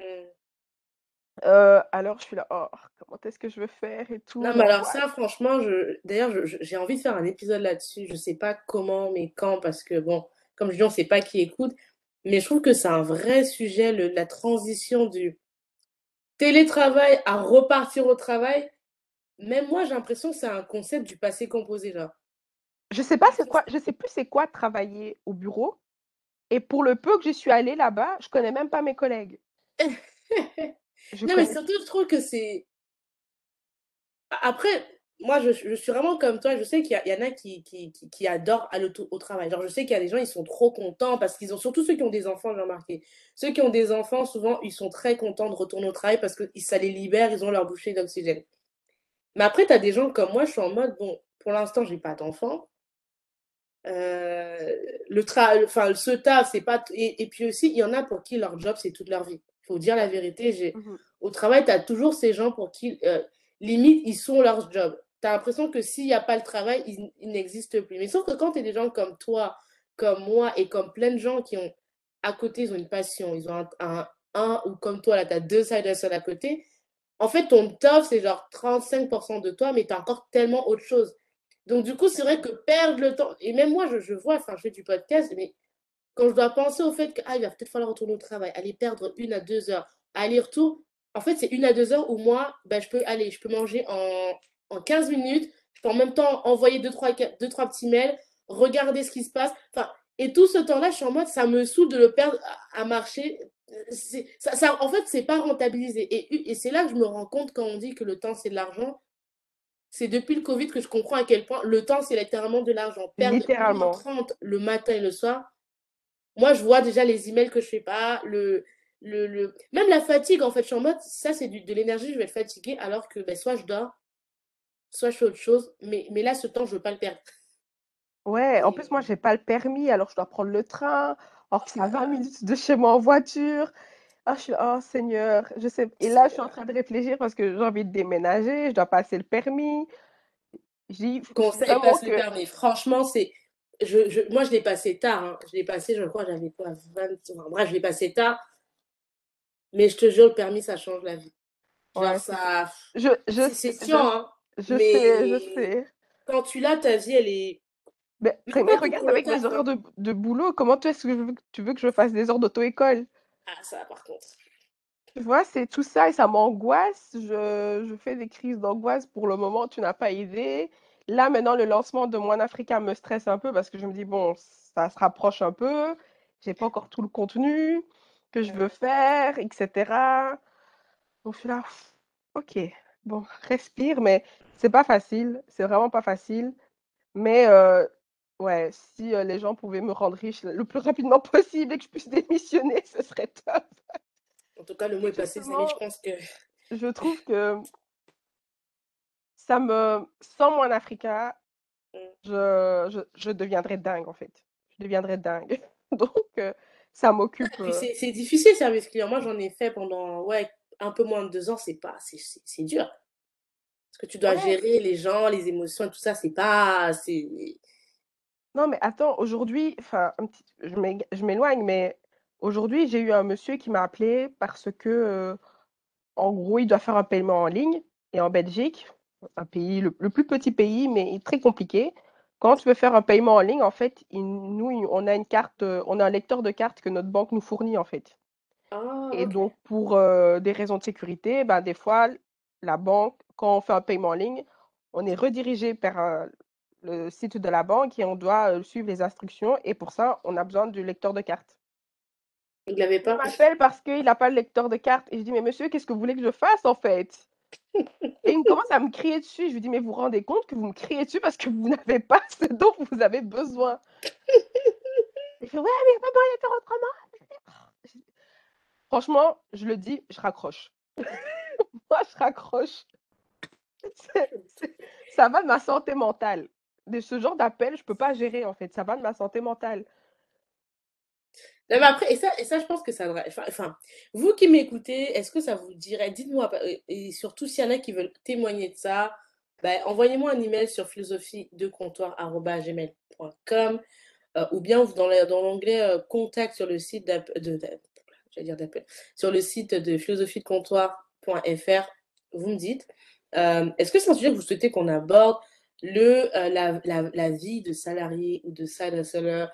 Mm. Euh, alors, je suis là, oh, comment est-ce que je vais faire et tout. Non, mais alors ça, franchement, je... d'ailleurs, j'ai envie de faire un épisode là-dessus. Je sais pas comment, mais quand, parce que bon, comme je dis, on sait pas qui écoute, mais je trouve que c'est un vrai sujet, le- la transition du télétravail à repartir au travail. Même moi, j'ai l'impression que c'est un concept du passé composé, genre. Je sais pas c'est quoi, je sais plus c'est quoi travailler au bureau. Et pour le peu que je suis allée là-bas, je connais même pas mes collègues. Je Non, mais surtout, je trouve que c'est. Après, moi, je, je suis vraiment comme toi. Je sais qu'il y, en a qui, qui, qui, qui adorent aller au, au travail. Genre, je sais qu'il y a des gens, ils sont trop contents parce qu'ils ont, surtout ceux qui ont des enfants, j'ai remarqué. Ceux qui ont des enfants, souvent, ils sont très contents de retourner au travail parce que ça les libère, ils ont leur bouchée d'oxygène. Mais après, tu as des gens comme moi, je suis en mode, bon, pour l'instant, j'ai pas d'enfants. Euh, le tra enfin, ce taf, c'est pas. Et, et puis aussi, il y en a pour qui leur job, c'est toute leur vie. Faut dire la vérité. J'ai... Mhm. Au travail, tu as toujours ces gens pour qui, euh, limite, ils sont leur job. Tu as l'impression que s'il n'y a pas le travail, ils, ils n'existent plus. Mais sauf que quand tu es des gens comme toi, comme moi, et comme plein de gens qui ont, à côté, ils ont une passion, ils ont un, un, un ou comme toi, là, tu as deux side hustle à côté. En fait, ton taf, c'est genre 35% de toi, mais tu as encore tellement autre chose. Donc, du coup, c'est vrai que perdre le temps, et même moi, je, je vois, enfin, je fais du podcast, mais quand je dois penser au fait qu'il ah, va peut-être falloir retourner au travail, aller perdre une à deux heures, aller-retour, en fait, c'est une à deux heures où moi, ben, je peux aller, je peux manger en, en 15 minutes, je peux en même temps envoyer deux trois, deux, trois petits mails, regarder ce qui se passe, enfin, et tout ce temps-là, je suis en mode, ça me saoule de le perdre à, à marcher. Ça, ça, en fait, c'est pas rentabilisé. Et, et c'est là que je me rends compte quand on dit que le temps, c'est de l'argent c'est depuis le Covid que je comprends à quel point le temps, c'est littéralement de l'argent. Perdre Littéralement. 1h30 le matin et le soir. Moi, je vois déjà les emails que je fais pas, le, le, le... même la fatigue, en fait, je suis en mode, ça, c'est de l'énergie, je vais être fatiguée, alors que ben, soit je dors, soit je fais autre chose. Mais, mais là, ce temps, je veux pas le perdre. Ouais, en plus, moi, j'ai pas le permis, alors je dois prendre le train. Or, c'est à 20 minutes de chez moi en voiture. Ah, je suis, oh Seigneur, je sais. Et là, je suis en train de réfléchir parce que j'ai envie de déménager, je dois passer le permis. J'ai Conseil, vraiment passe le que. permis. Franchement, c'est. Je, je, moi, je l'ai passé tard. Hein. Je l'ai passé, je crois, j'avais quoi 20... enfin, Bref, je l'ai passé tard. Mais je te jure, le permis, ça change la vie. Ouais, ça. je, je, C'est chiant, hein. je mais sais, je sais. quand tu l'as, ta vie, elle est. Mais, Mais regarde avec taf, horaires de, de boulot, comment tu, est-ce que je tu veux que je fasse des heures d'auto-école? Ah, ça, par contre. Tu vois, c'est tout ça et ça m'angoisse. Je, je fais des crises d'angoisse pour le moment, tu n'as pas idée. Là, maintenant, le lancement de Moine Africa me stresse un peu parce que je me dis, bon, ça se rapproche un peu. J'ai pas encore tout le contenu que je veux faire, etc. Donc, je suis là, ok, bon, respire, mais c'est pas facile. C'est vraiment pas facile. Mais euh, ouais, si euh, les gens pouvaient me rendre riche le plus rapidement possible et que je puisse démissionner, ce serait top. En tout cas, le mot est passé. Je pense que. je trouve que ça me, sans Moine Africa, Mm. je, je, je deviendrais dingue en fait. Je deviendrais dingue. Donc, euh, ça m'occupe. Euh, c'est difficile, service client. Moi, j'en ai fait pendant ouais, un peu moins de deux ans. C'est pas. c'est- dur. Parce que tu dois Ouais, gérer les gens, les émotions et tout ça. C'est pas. Non, mais attends, aujourd'hui, enfin, petit, je m'éloigne, mais aujourd'hui, j'ai eu un monsieur qui m'a appelé parce que, euh, en gros, il doit faire un paiement en ligne et en Belgique, un pays, le, le plus petit pays, mais très compliqué. Quand tu veux faire un paiement en ligne, en fait, il- nous, il- on a une carte, euh, on a un lecteur de carte que notre banque nous fournit, en fait. Ah, Et donc, pour euh, des raisons de sécurité, ben, des fois, la banque, quand on fait un paiement en ligne, on est redirigé vers euh, le site de la banque et on doit euh, suivre les instructions. Et pour ça, on a besoin du lecteur de carte. Il l'avait Il pas. m'appelle parce qu'il n'a pas le lecteur de carte. Et je dis, mais monsieur, qu'est-ce que vous voulez que je fasse en fait? Et il me commence à me crier dessus. Je lui dis, mais vous rendez compte que vous me criez dessus parce que vous n'avez pas ce dont vous avez besoin? Il fait, ouais, mais il autrement. Franchement, je le dis, je raccroche. Moi, je raccroche. Ça va de ma santé mentale. De ce genre d'appel, je peux pas gérer en fait. Ça va de ma santé mentale. Mais après, et ça, et ça, je pense que ça. Enfin, vous qui m'écoutez, est-ce que ça vous dirait, dites-moi, et- surtout s'il y en a qui veulent témoigner de ça, ben, envoyez-moi un email sur philosophie de comptoir.gmail.com ou bien dans le- dans l'onglet euh, contact sur le site d'app- de, d'app- j'allais dire d'appel, sur le site de philosophie de comptoir.fr, vous me dites, euh, est-ce que c'est un sujet que vous souhaitez qu'on aborde, le, euh, la, la, vie de salarié ou de hustler,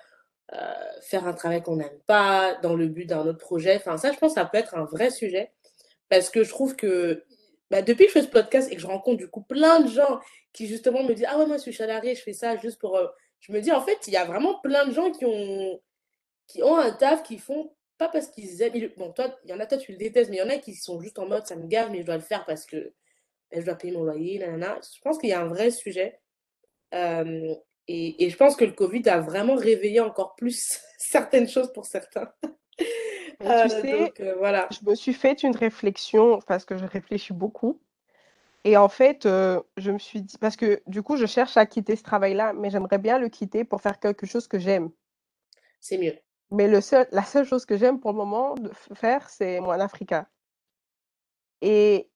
euh, faire un travail qu'on n'aime pas dans le but d'un autre projet. Enfin, ça, je pense que ça peut être un vrai sujet parce que je trouve que bah, depuis que je fais ce podcast et que je rencontre du coup plein de gens qui justement me disent Ah ouais, moi je suis salarié, je fais ça juste pour. euh, Je me dis en fait, il y a vraiment plein de gens qui ont, qui ont un taf, qui font pas parce qu'ils aiment. Bon, toi, il y en a, toi, tu le détestes, mais il y en a qui sont juste en mode ça me gave, mais je dois le faire parce que ben, je dois payer mon loyer, nanana. Je pense qu'il y a un vrai sujet. Euh, et, et je pense que le Covid a vraiment réveillé encore plus certaines choses pour certains. Mais tu Euh, sais, donc euh, voilà. je me suis fait une réflexion parce que je réfléchis beaucoup. Et en fait, euh, je me suis dit, parce que du coup, je cherche à quitter ce travail-là, mais j'aimerais bien le quitter pour faire quelque chose que j'aime. C'est mieux. Mais le seul, la seule chose que j'aime pour le moment de faire, c'est Moine Africa. Et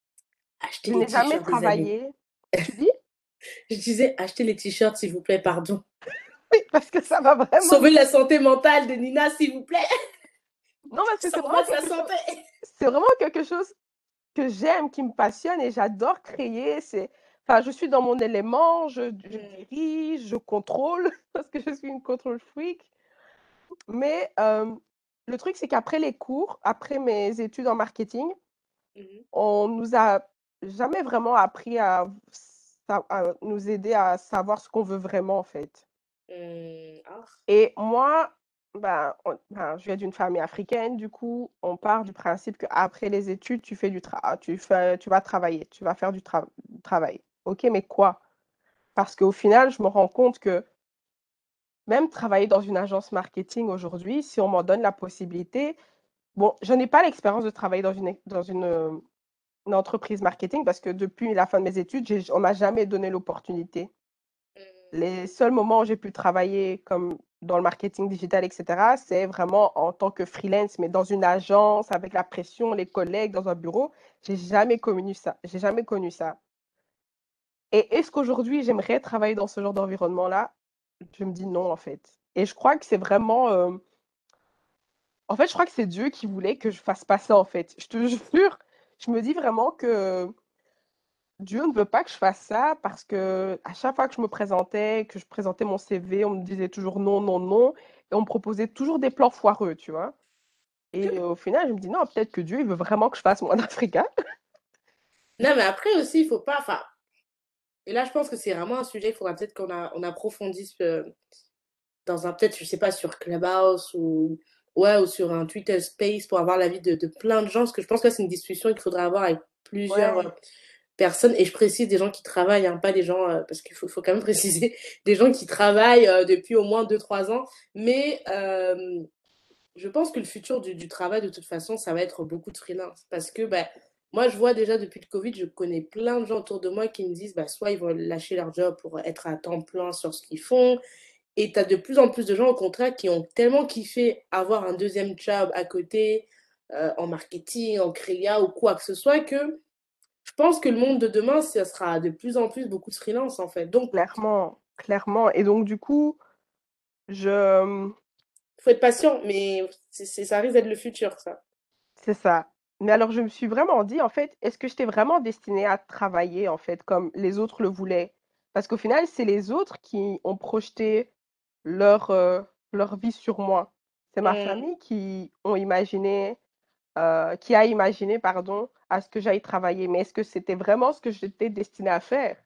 Achetez je n'ai jamais travaillé. Tu dis? Je disais, achetez les t-shirts, s'il vous plaît, pardon. Oui, parce que ça va vraiment. Sauvez la santé mentale de Nina, s'il vous plaît. Non, parce que c'est vraiment quelque chose, santé. c'est vraiment quelque chose que j'aime, qui me passionne et j'adore créer. C'est, enfin, je suis dans mon élément, je, je Mm, dirige, je contrôle, parce que je suis une control freak. Mais euh, le truc, c'est qu'après les cours, après mes études en marketing, mhm, on nous a jamais vraiment appris à, à nous aider à savoir ce qu'on veut vraiment, en fait. mm, ah, Et moi, ben, on- ben, je viens d'une famille africaine, du coup, on part du principe qu'après les études, tu fais du tra- tu fais, tu vas travailler, tu vas faire du, tra- du travail. Ok, mais quoi? Parce qu'au final, je me rends compte que même travailler dans une agence marketing aujourd'hui, si on m'en donne la possibilité, bon, je n'ai pas l'expérience de travailler dans une, dans une entreprise marketing parce que depuis la fin de mes études, on m'a jamais donné l'opportunité. mm, Les seuls moments où j'ai pu travailler comme dans le marketing digital, etc., c'est vraiment en tant que freelance, mais dans une agence, avec la pression, les collègues, dans un bureau. J'ai jamais connu ça. J'ai jamais connu ça. Et est-ce qu'aujourd'hui, j'aimerais travailler dans ce genre d'environnement-là? Je me dis non, en fait. Et je crois que c'est vraiment... euh, En fait, je crois que c'est Dieu qui voulait que je fasse pas ça, en fait. Je te jure, je me dis vraiment que Dieu ne veut pas que je fasse ça parce que à chaque fois que je me présentais, que je présentais mon CV, on me disait toujours non, non, non, et on me proposait toujours des plans foireux, tu vois. Et euh, au final, je me dis non, peut-être que Dieu, il veut vraiment que je fasse mon Africa. Non, mais après aussi, il faut pas. Enfin, et là, je pense que c'est vraiment un sujet qu'il faudra peut-être qu'on on approfondisse euh, dans un, peut-être, je sais pas, sur Clubhouse ou, ouais, ou sur un Twitter Space pour avoir l'avis de, de plein de gens. Parce que je pense que c'est une discussion qu'il faudra avoir avec plusieurs euh, Ouais, personnes. Et je précise des gens qui travaillent, hein, pas des gens, euh, parce qu'il faut, faut quand même préciser, des gens qui travaillent euh, depuis au moins deux trois ans. Mais euh, je pense que le futur du, du travail, de toute façon, ça va être beaucoup de freelance. Parce que bah, moi, je vois déjà depuis le Covid, je connais plein de gens autour de moi qui me disent bah, soit ils vont lâcher leur job pour être à temps plein sur ce qu'ils font. Et tu as de plus en plus de gens, au contraire, qui ont tellement kiffé avoir un deuxième job à côté, euh, en marketing, en créa ou quoi que ce soit, que je pense que le monde de demain, ça sera de plus en plus beaucoup de freelance, en fait. Donc, clairement, clairement. Et donc, du coup, je... il faut être patient, mais c'est- ça risque d'être le futur, ça. C'est ça. Mais alors, je me suis vraiment dit, en fait, est-ce que j'étais vraiment destinée à travailler, en fait, comme les autres le voulaient? Parce qu'au final, c'est les autres qui ont projeté leur, euh, leur vie sur moi. C'est ma famille qui ont imaginé euh, qui a imaginé, pardon, à ce que j'aille travailler. Mais est-ce que c'était vraiment ce que j'étais destinée à faire?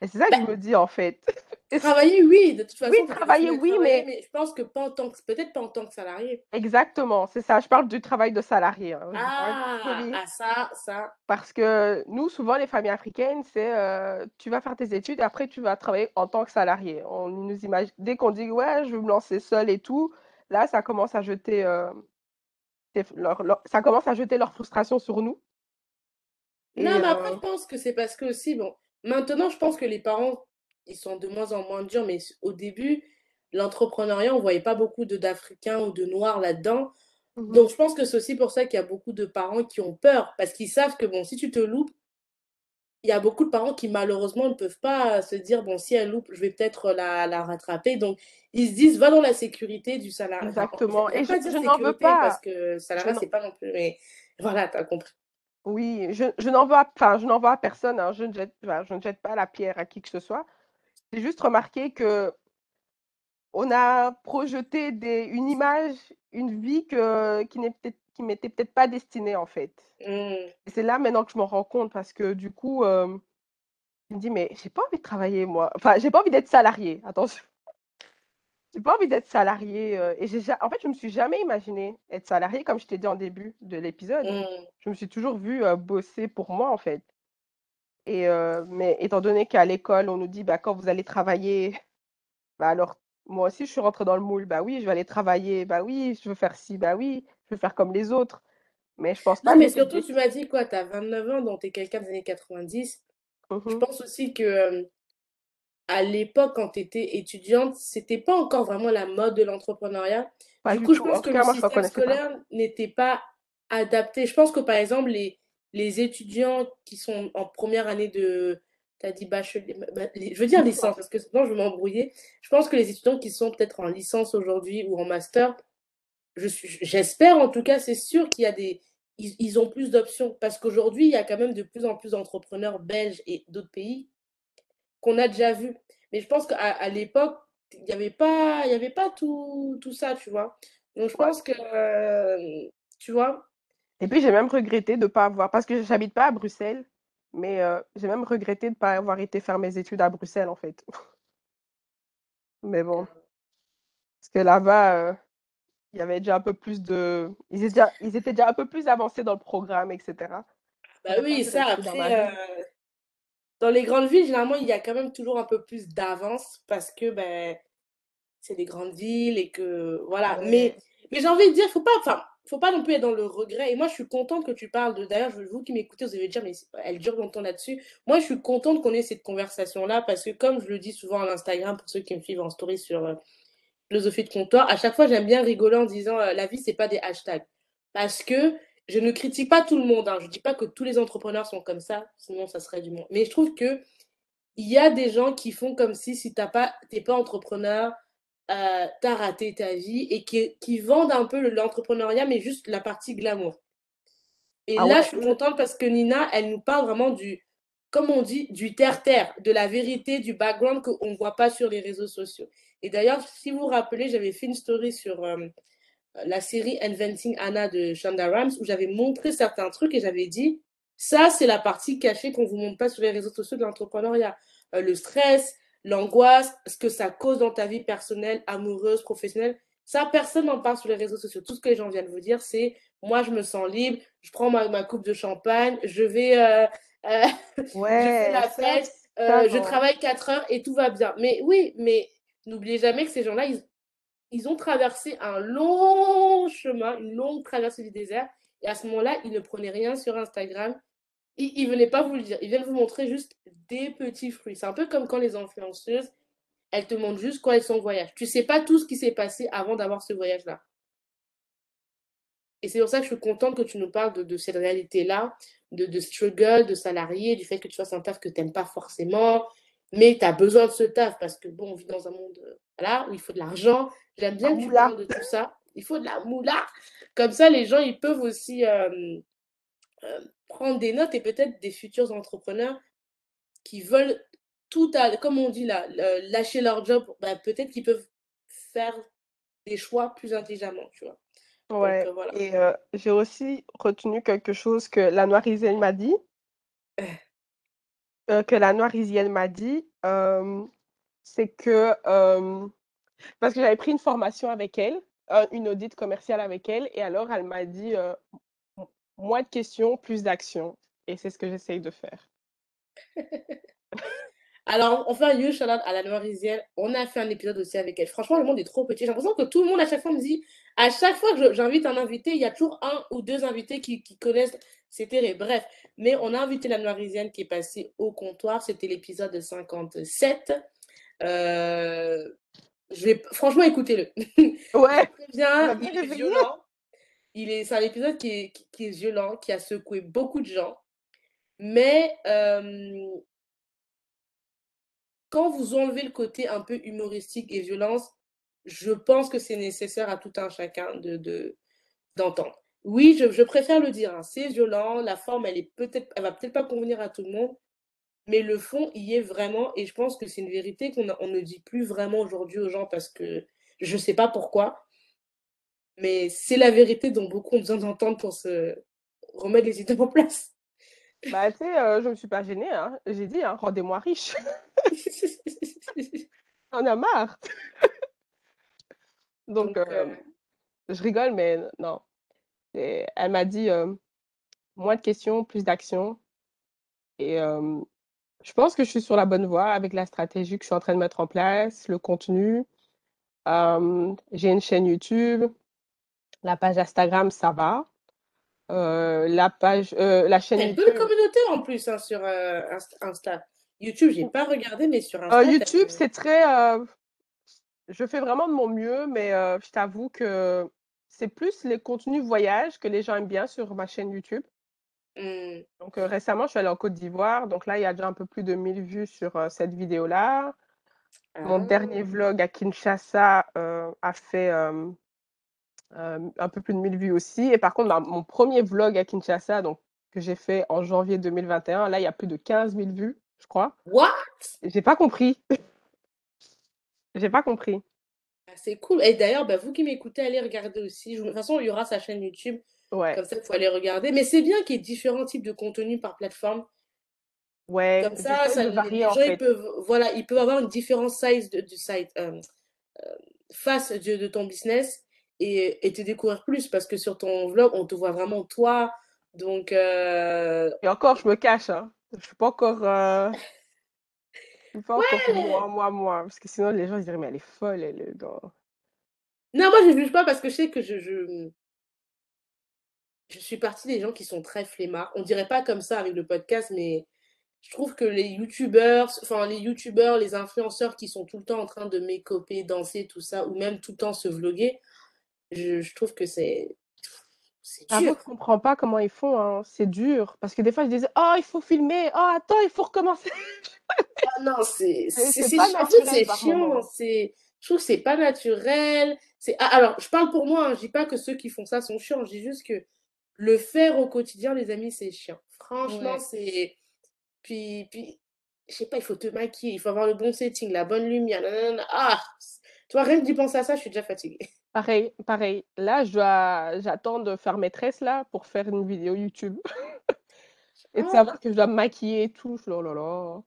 Et c'est ça que Bah je me dis, en fait. Travailler, oui, de toute oui, façon, es travailler, oui, mais mais je pense que pas en tant que peut-être pas en tant que salarié. exactement, c'est ça. Je parle du travail de salarié, hein. Ah! oui. Ah ça ça Parce que nous, souvent, les familles africaines, c'est euh, tu vas faire tes études et après tu vas travailler en tant que salarié. On nous imagine, dès qu'on dit ouais, je veux me lancer seul et tout, là, ça commence à jeter, euh, leur- leur- ça commence à jeter leur frustration sur nous. Non, mais après, euh, je pense que c'est parce que aussi, bon, maintenant, je pense que les parents, ils sont de moins en moins durs, mais au début, l'entrepreneuriat, on voyait pas beaucoup d'Africains ou de Noirs là-dedans. mhm, Donc, je pense que c'est aussi pour ça qu'il y a beaucoup de parents qui ont peur, parce qu'ils savent que, bon, si tu te loupes, il y a beaucoup de parents qui, malheureusement, ne peuvent pas se dire, bon, si elle loupe, je vais peut-être la, la rattraper. Donc, ils se disent, va dans la sécurité du salarié. Enfin, exactement. Et j'aime je, pas je n'en veux sécurité, parce pas. que n'en- c'est pas non plus, mais voilà, t'as compris. Oui, je, je n'en veux, enfin, je n'en veux à personne. hein. Je ne jette, enfin, je ne jette pas la pierre à qui que ce soit. J'ai juste remarqué que on a projeté des, une image, une vie que, qui n'est peut-être, qui m'était peut-être pas destinée en fait. Et c'est là maintenant que je m'en rends compte parce que du coup, euh, je me dis, mais j'ai pas envie de travailler moi. Enfin, j'ai pas envie d'être salarié, attention. J'ai pas envie d'être salarié. euh, et j'ai, ja- en fait, je me suis jamais imaginé être salarié, comme je t'ai dit en début de l'épisode. Hmm. Je me suis toujours vue euh, bosser pour moi en fait. Et, euh, mais étant donné qu'à l'école, on nous dit, bah, quand vous allez travailler, bah alors moi aussi, je suis rentrée dans le moule. Bah oui, je vais aller travailler. Bah oui, je veux faire ci. Bah oui, je veux faire comme les autres. Mais je pense Non, pas que mais surtout, tu m'as dit quoi, t'as 29 ans, donc t'es quelqu'un des années 90. Je Mhm. pense aussi que à l'époque, quand t'étais étudiante, c'était pas encore vraiment la mode de l'entrepreneuriat. Du du coup, je pense En que le cas, ne système scolaire n'était pas adapté. Je pense que par exemple, les, les étudiants qui sont en première année de, t'as dit bachelier, bah, les- je veux dire licence, parce que sinon je vais m'embrouiller. Je pense que les étudiants qui sont peut-être en licence aujourd'hui ou en master, je j'espère en tout cas, c'est sûr qu'il y a des, ils, ils ont plus d'options parce qu'aujourd'hui, il y a quand même de plus en plus d'entrepreneurs belges et d'autres pays qu'on a déjà vus. Mais je pense qu'à à l'époque, il n'y avait pas, y avait pas tout, tout ça, tu vois. Donc je pense que, euh, tu vois, Et puis, j'ai même regretté de ne pas avoir, parce que j'habite pas à Bruxelles, mais euh, j'ai même regretté de ne pas avoir été faire mes études à Bruxelles, en fait. Mais bon, parce que là-bas, euh, il y avait déjà un peu plus de... Ils étaient déjà, ils étaient déjà un peu plus avancés dans le programme, etc. bah oui, ça après, euh, dans les grandes villes, généralement, il y a quand même toujours un peu plus d'avance parce que, ben, c'est des grandes villes et que voilà. Mais, Ouais. mais j'ai envie de dire, faut pas, enfin, faut pas non plus être dans le regret. Et moi, je suis contente que tu parles de. D'ailleurs, vous qui m'écoutez, vous allez dire, mais elle dure longtemps là-dessus. Moi, je suis contente qu'on ait cette conversation-là parce que, comme je le dis souvent à Instagram, pour ceux qui me suivent en story sur euh, philosophie de comptoir, à chaque fois, j'aime bien rigoler en disant, euh, la vie, c'est pas des hashtags. Parce que je ne critique pas tout le monde. Hein. Je dis pas que tous les entrepreneurs sont comme ça, sinon ça serait du monde. Mais je trouve que il y a des gens qui font comme si, si pas, t'es pas entrepreneur, euh, t'as raté ta vie et qui, qui vendent un peu l'entrepreneuriat, mais juste la partie glamour. Et Ah là, je suis contente parce que Nina, elle nous parle vraiment du, comme on dit, du terre-terre, de la vérité, du background qu'on ne voit pas sur les réseaux sociaux. Et d'ailleurs, si vous vous rappelez, j'avais fait une story sur euh, la série Inventing Anna de Shonda Rhimes où j'avais montré certains trucs et j'avais dit, ça, c'est la partie cachée qu'on ne vous montre pas sur les réseaux sociaux de l'entrepreneuriat. Euh, le stress, l'angoisse, ce que ça cause dans ta vie personnelle, amoureuse, professionnelle. Ça, personne n'en parle sur les réseaux sociaux. Tout ce que les gens viennent vous dire, c'est moi, je me sens libre, je prends ma, ma coupe de champagne, je vais, euh, euh, je fais la fête, euh, je travaille 4 heures et tout va bien. Mais oui, mais n'oubliez jamais que ces gens-là, ils, ils ont traversé un long chemin, une longue traversée du désert. Et à ce moment-là, ils ne prenaient rien sur Instagram. Ils ne venaient pas vous le dire. Ils viennent vous montrer juste des petits fruits. C'est un peu comme quand les influenceuses, elles te montrent juste quand elles sont en voyage. Tu sais pas tout ce qui s'est passé avant d'avoir ce voyage-là. Et c'est pour ça que je suis contente que tu nous parles de, de cette réalité-là, de, de struggle, de salarié, du fait que tu fasses un taf que tu n'aimes pas forcément, mais tu as besoin de ce taf parce que, bon, on vit dans un monde euh, voilà, où il faut de l'argent. J'aime bien que tu parles de tout ça. Il faut de la moula. Comme ça, les gens, ils peuvent aussi euh, euh, prendre des notes et peut-être des futurs entrepreneurs qui veulent tout, à, comme on dit là, lâcher leur job, bah, peut-être qu'ils peuvent faire des choix plus intelligemment, tu vois. Donc, Ouais. euh, voilà. Et euh, j'ai aussi retenu quelque chose que la Noirisienne m'a dit. euh, que la Noirisienne m'a dit, c'est que parce que j'avais pris une formation avec elle, une audite commerciale avec elle, et alors elle m'a dit moins de questions, plus d'actions. Et c'est ce que j'essaye de faire. Alors, on fait un huge shout-out à la Noirisienne. On a fait un épisode aussi avec elle. Franchement, le monde est trop petit. J'ai l'impression que tout le monde, à chaque fois, me dit, à chaque fois que j'invite un invité, il y a toujours un ou deux invités qui, qui connaissent. Terrible. Bref, mais on a invité la Noirisienne qui est passée au comptoir. C'était l'épisode 57. Euh, je vais, franchement, écoutez-le. Ouais, bien il est violent. Il est, c'est un épisode qui est, qui- qui est violent, qui a secoué beaucoup de gens. Mais euh, quand vous enlevez le côté un peu humoristique et violence, je pense que c'est nécessaire à tout un chacun de, de, d'entendre. Oui, je, je préfère le dire, hein, c'est violent, la forme, elle est peut-être, elle va peut-être pas convenir à tout le monde, mais le fond y est vraiment, et je pense que c'est une vérité qu'on on ne dit plus vraiment aujourd'hui aux gens parce que je sais pas pourquoi, mais c'est la vérité dont beaucoup ont besoin d'entendre pour se remettre les idées en place. bah tu sais, euh, je me suis pas gênée, hein. J'ai dit, hein, rendez-moi riche. On a marre. Donc, euh, euh, je rigole, mais non. Et elle m'a dit euh, moins de questions, plus d'actions. Et euh, je pense que je suis sur la bonne voie avec la stratégie que je suis en train de mettre en place, le contenu. Euh, j'ai une chaîne YouTube, la page Instagram, ça va. Euh, la page, euh, la chaîne t'as une bonne YouTube. communauté en plus hein, sur Inst- Insta. YouTube, j'ai pas regardé, mais sur Insta, YouTube, c'est très. je fais vraiment de mon mieux, mais je t'avoue que c'est plus les contenus voyage que les gens aiment bien sur ma chaîne YouTube. Hmm. Donc euh, récemment, je suis allée en Côte d'Ivoire. Donc là, il y a déjà un peu plus de 1000 vues sur euh, cette vidéo-là. Mon Ah. dernier vlog à Kinshasa euh, a fait un peu plus de 1000 vues aussi. Et par contre, ma- mon premier vlog à Kinshasa, donc, que j'ai fait en janvier 2021, là, il y a plus de 15 000 vues, je crois. What? J'ai pas compris. J'ai pas compris. Ah, C'est cool. Et d'ailleurs, bah, vous qui m'écoutez, allez regarder aussi. Je- De toute façon, il y aura sa chaîne YouTube. Ouais, Comme ça, il faut aller regarder. Mais c'est bien qu'il y ait différents types de contenus par plateforme. ouais, Comme ça, ça de les, varier les en gens, ils peuvent, voilà, ils peuvent avoir une différente size de, du site, euh, euh, face de, de ton business et, et te découvrir plus. Parce que sur ton vlog, on te voit vraiment toi. Donc, euh, Et encore, je me cache, hein. Je suis pas encore, je suis pas encore moi, moi, moi. Parce que sinon, les gens ils diraient, mais elle est folle, elle est dans... non, moi, je ne juge pas parce que je sais que je, je, je suis partie des gens qui sont très flemmards. On dirait pas comme ça avec le podcast, mais je trouve que les youtubeurs, enfin les youtubeurs, les influenceurs qui sont tout le temps en train de m'écoper, danser, tout ça, ou même tout le temps se vloguer, je, je trouve que c'est c'est J'avoue dur. je comprends pas comment ils font, hein. C'est dur. Parce que des fois, je disais, oh, il faut filmer. Oh, attends, il faut recommencer. Ah non, c'est C'est pas naturel c'est chiant, c'est je trouve que c'est pas naturel. C'est ah, alors je parle pour moi, hein, je dis pas que ceux qui font ça sont chiants, je dis juste que le faire au quotidien, les amis, c'est chiant. Franchement, Ouais. c'est puis puis je sais pas, il faut te maquiller, il faut avoir le bon setting, la bonne lumière. nanana. Ah, tu vois, rien que d'y penser à ça, je suis déjà fatiguée. Pareil, pareil. Là, je dois, j'attends de faire maîtresse là pour faire une vidéo YouTube. Et de Ah, savoir que je dois me maquiller et tout. Oh là là.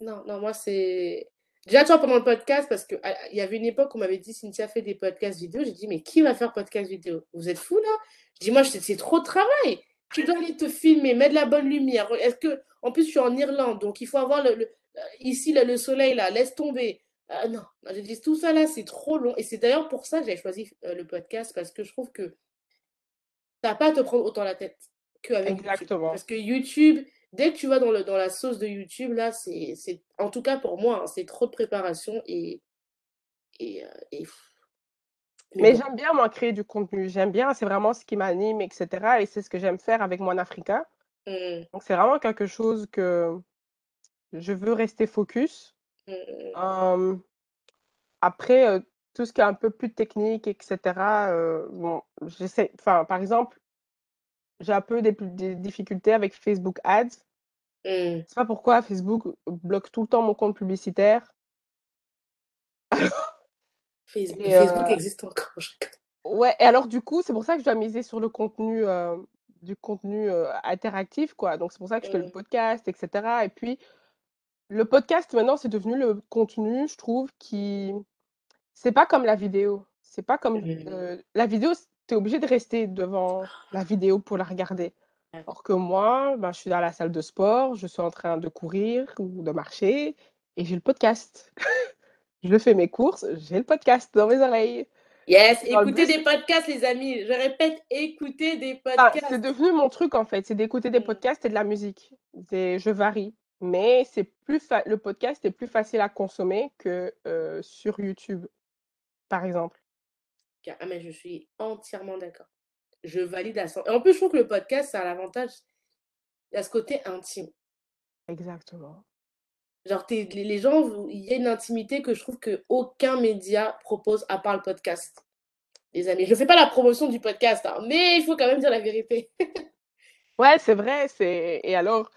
non, non, moi c'est déjà tu vois pendant le podcast parce que ah, y avait une époque où on m'avait dit Cynthia fait des podcasts vidéo, j'ai dit mais qui va faire podcast vidéo? Vous êtes fous là? Je dis moi c'est trop de travail. Tu dois aller te filmer, mettre de la bonne lumière. Est-ce que en plus je suis en Irlande donc il faut avoir le, le- ici le, le soleil là, laisse tomber. Ah, non, non, j'ai dit tout ça là c'est trop long et c'est d'ailleurs pour ça que j'ai choisi euh, le podcast parce que je trouve que t'as pas à te prendre autant la tête qu'avec YouTube. Exactement. Parce que YouTube, dès que tu vas dans, le, dans la sauce de YouTube, là, c'est, c'est, en tout cas pour moi, hein, c'est trop de préparation et, et, euh, et- mais Mais bon. j'aime bien, moi, créer du contenu. J'aime bien, c'est vraiment ce qui m'anime, etc. Et c'est ce que j'aime faire avec Mon Africa. Hum, Donc, c'est vraiment quelque chose que je veux rester focus. hum, hum. Euh, après, euh, tout ce qui est un peu plus technique, etc. euh, bon, j'essaie, enfin, par exemple, j'ai un peu des, des difficultés avec Facebook Ads. Hum. Je sais pas pourquoi Facebook bloque tout le temps mon compte Facebook, publicitaire. Et Facebook euh, existe encore. Ouais et alors du coup, c'est pour ça que je dois miser sur le contenu, heu, du contenu, heu, interactif quoi. Donc c'est pour ça que je fais le Mmh. podcast et cetera et puis le podcast maintenant, c'est devenu le contenu, je trouve, qui c'est pas comme la vidéo. C'est pas comme, heu, la vidéo, tu es obligé de rester devant la vidéo pour la regarder. Or que moi, ben, je suis dans la salle de sport, je suis en train de courir ou de marcher et j'ai le podcast. Je fais mes courses, j'ai le podcast dans mes oreilles. Yes, Dans écoutez des podcasts les amis, je répète, écoutez des Ah, c'est podcasts. devenu mon truc en fait, c'est d'écouter des Mmh. podcasts et de la musique. C'est je varie, mais c'est plus le podcast est plus facile à consommer que, heu, sur YouTube, par exemple. Ah mais je suis entièrement d'accord. Je valide à 100 et en plus, je trouve que le podcast, ça a l'avantage, il y a ce côté intime. Exactement. Genre les gens il y a une intimité que je trouve qu'aucun média propose à part le podcast. Les amis, je fais pas la promotion du podcast, hein, mais il faut quand même dire la vérité. Ouais, c'est vrai, c'est et alors,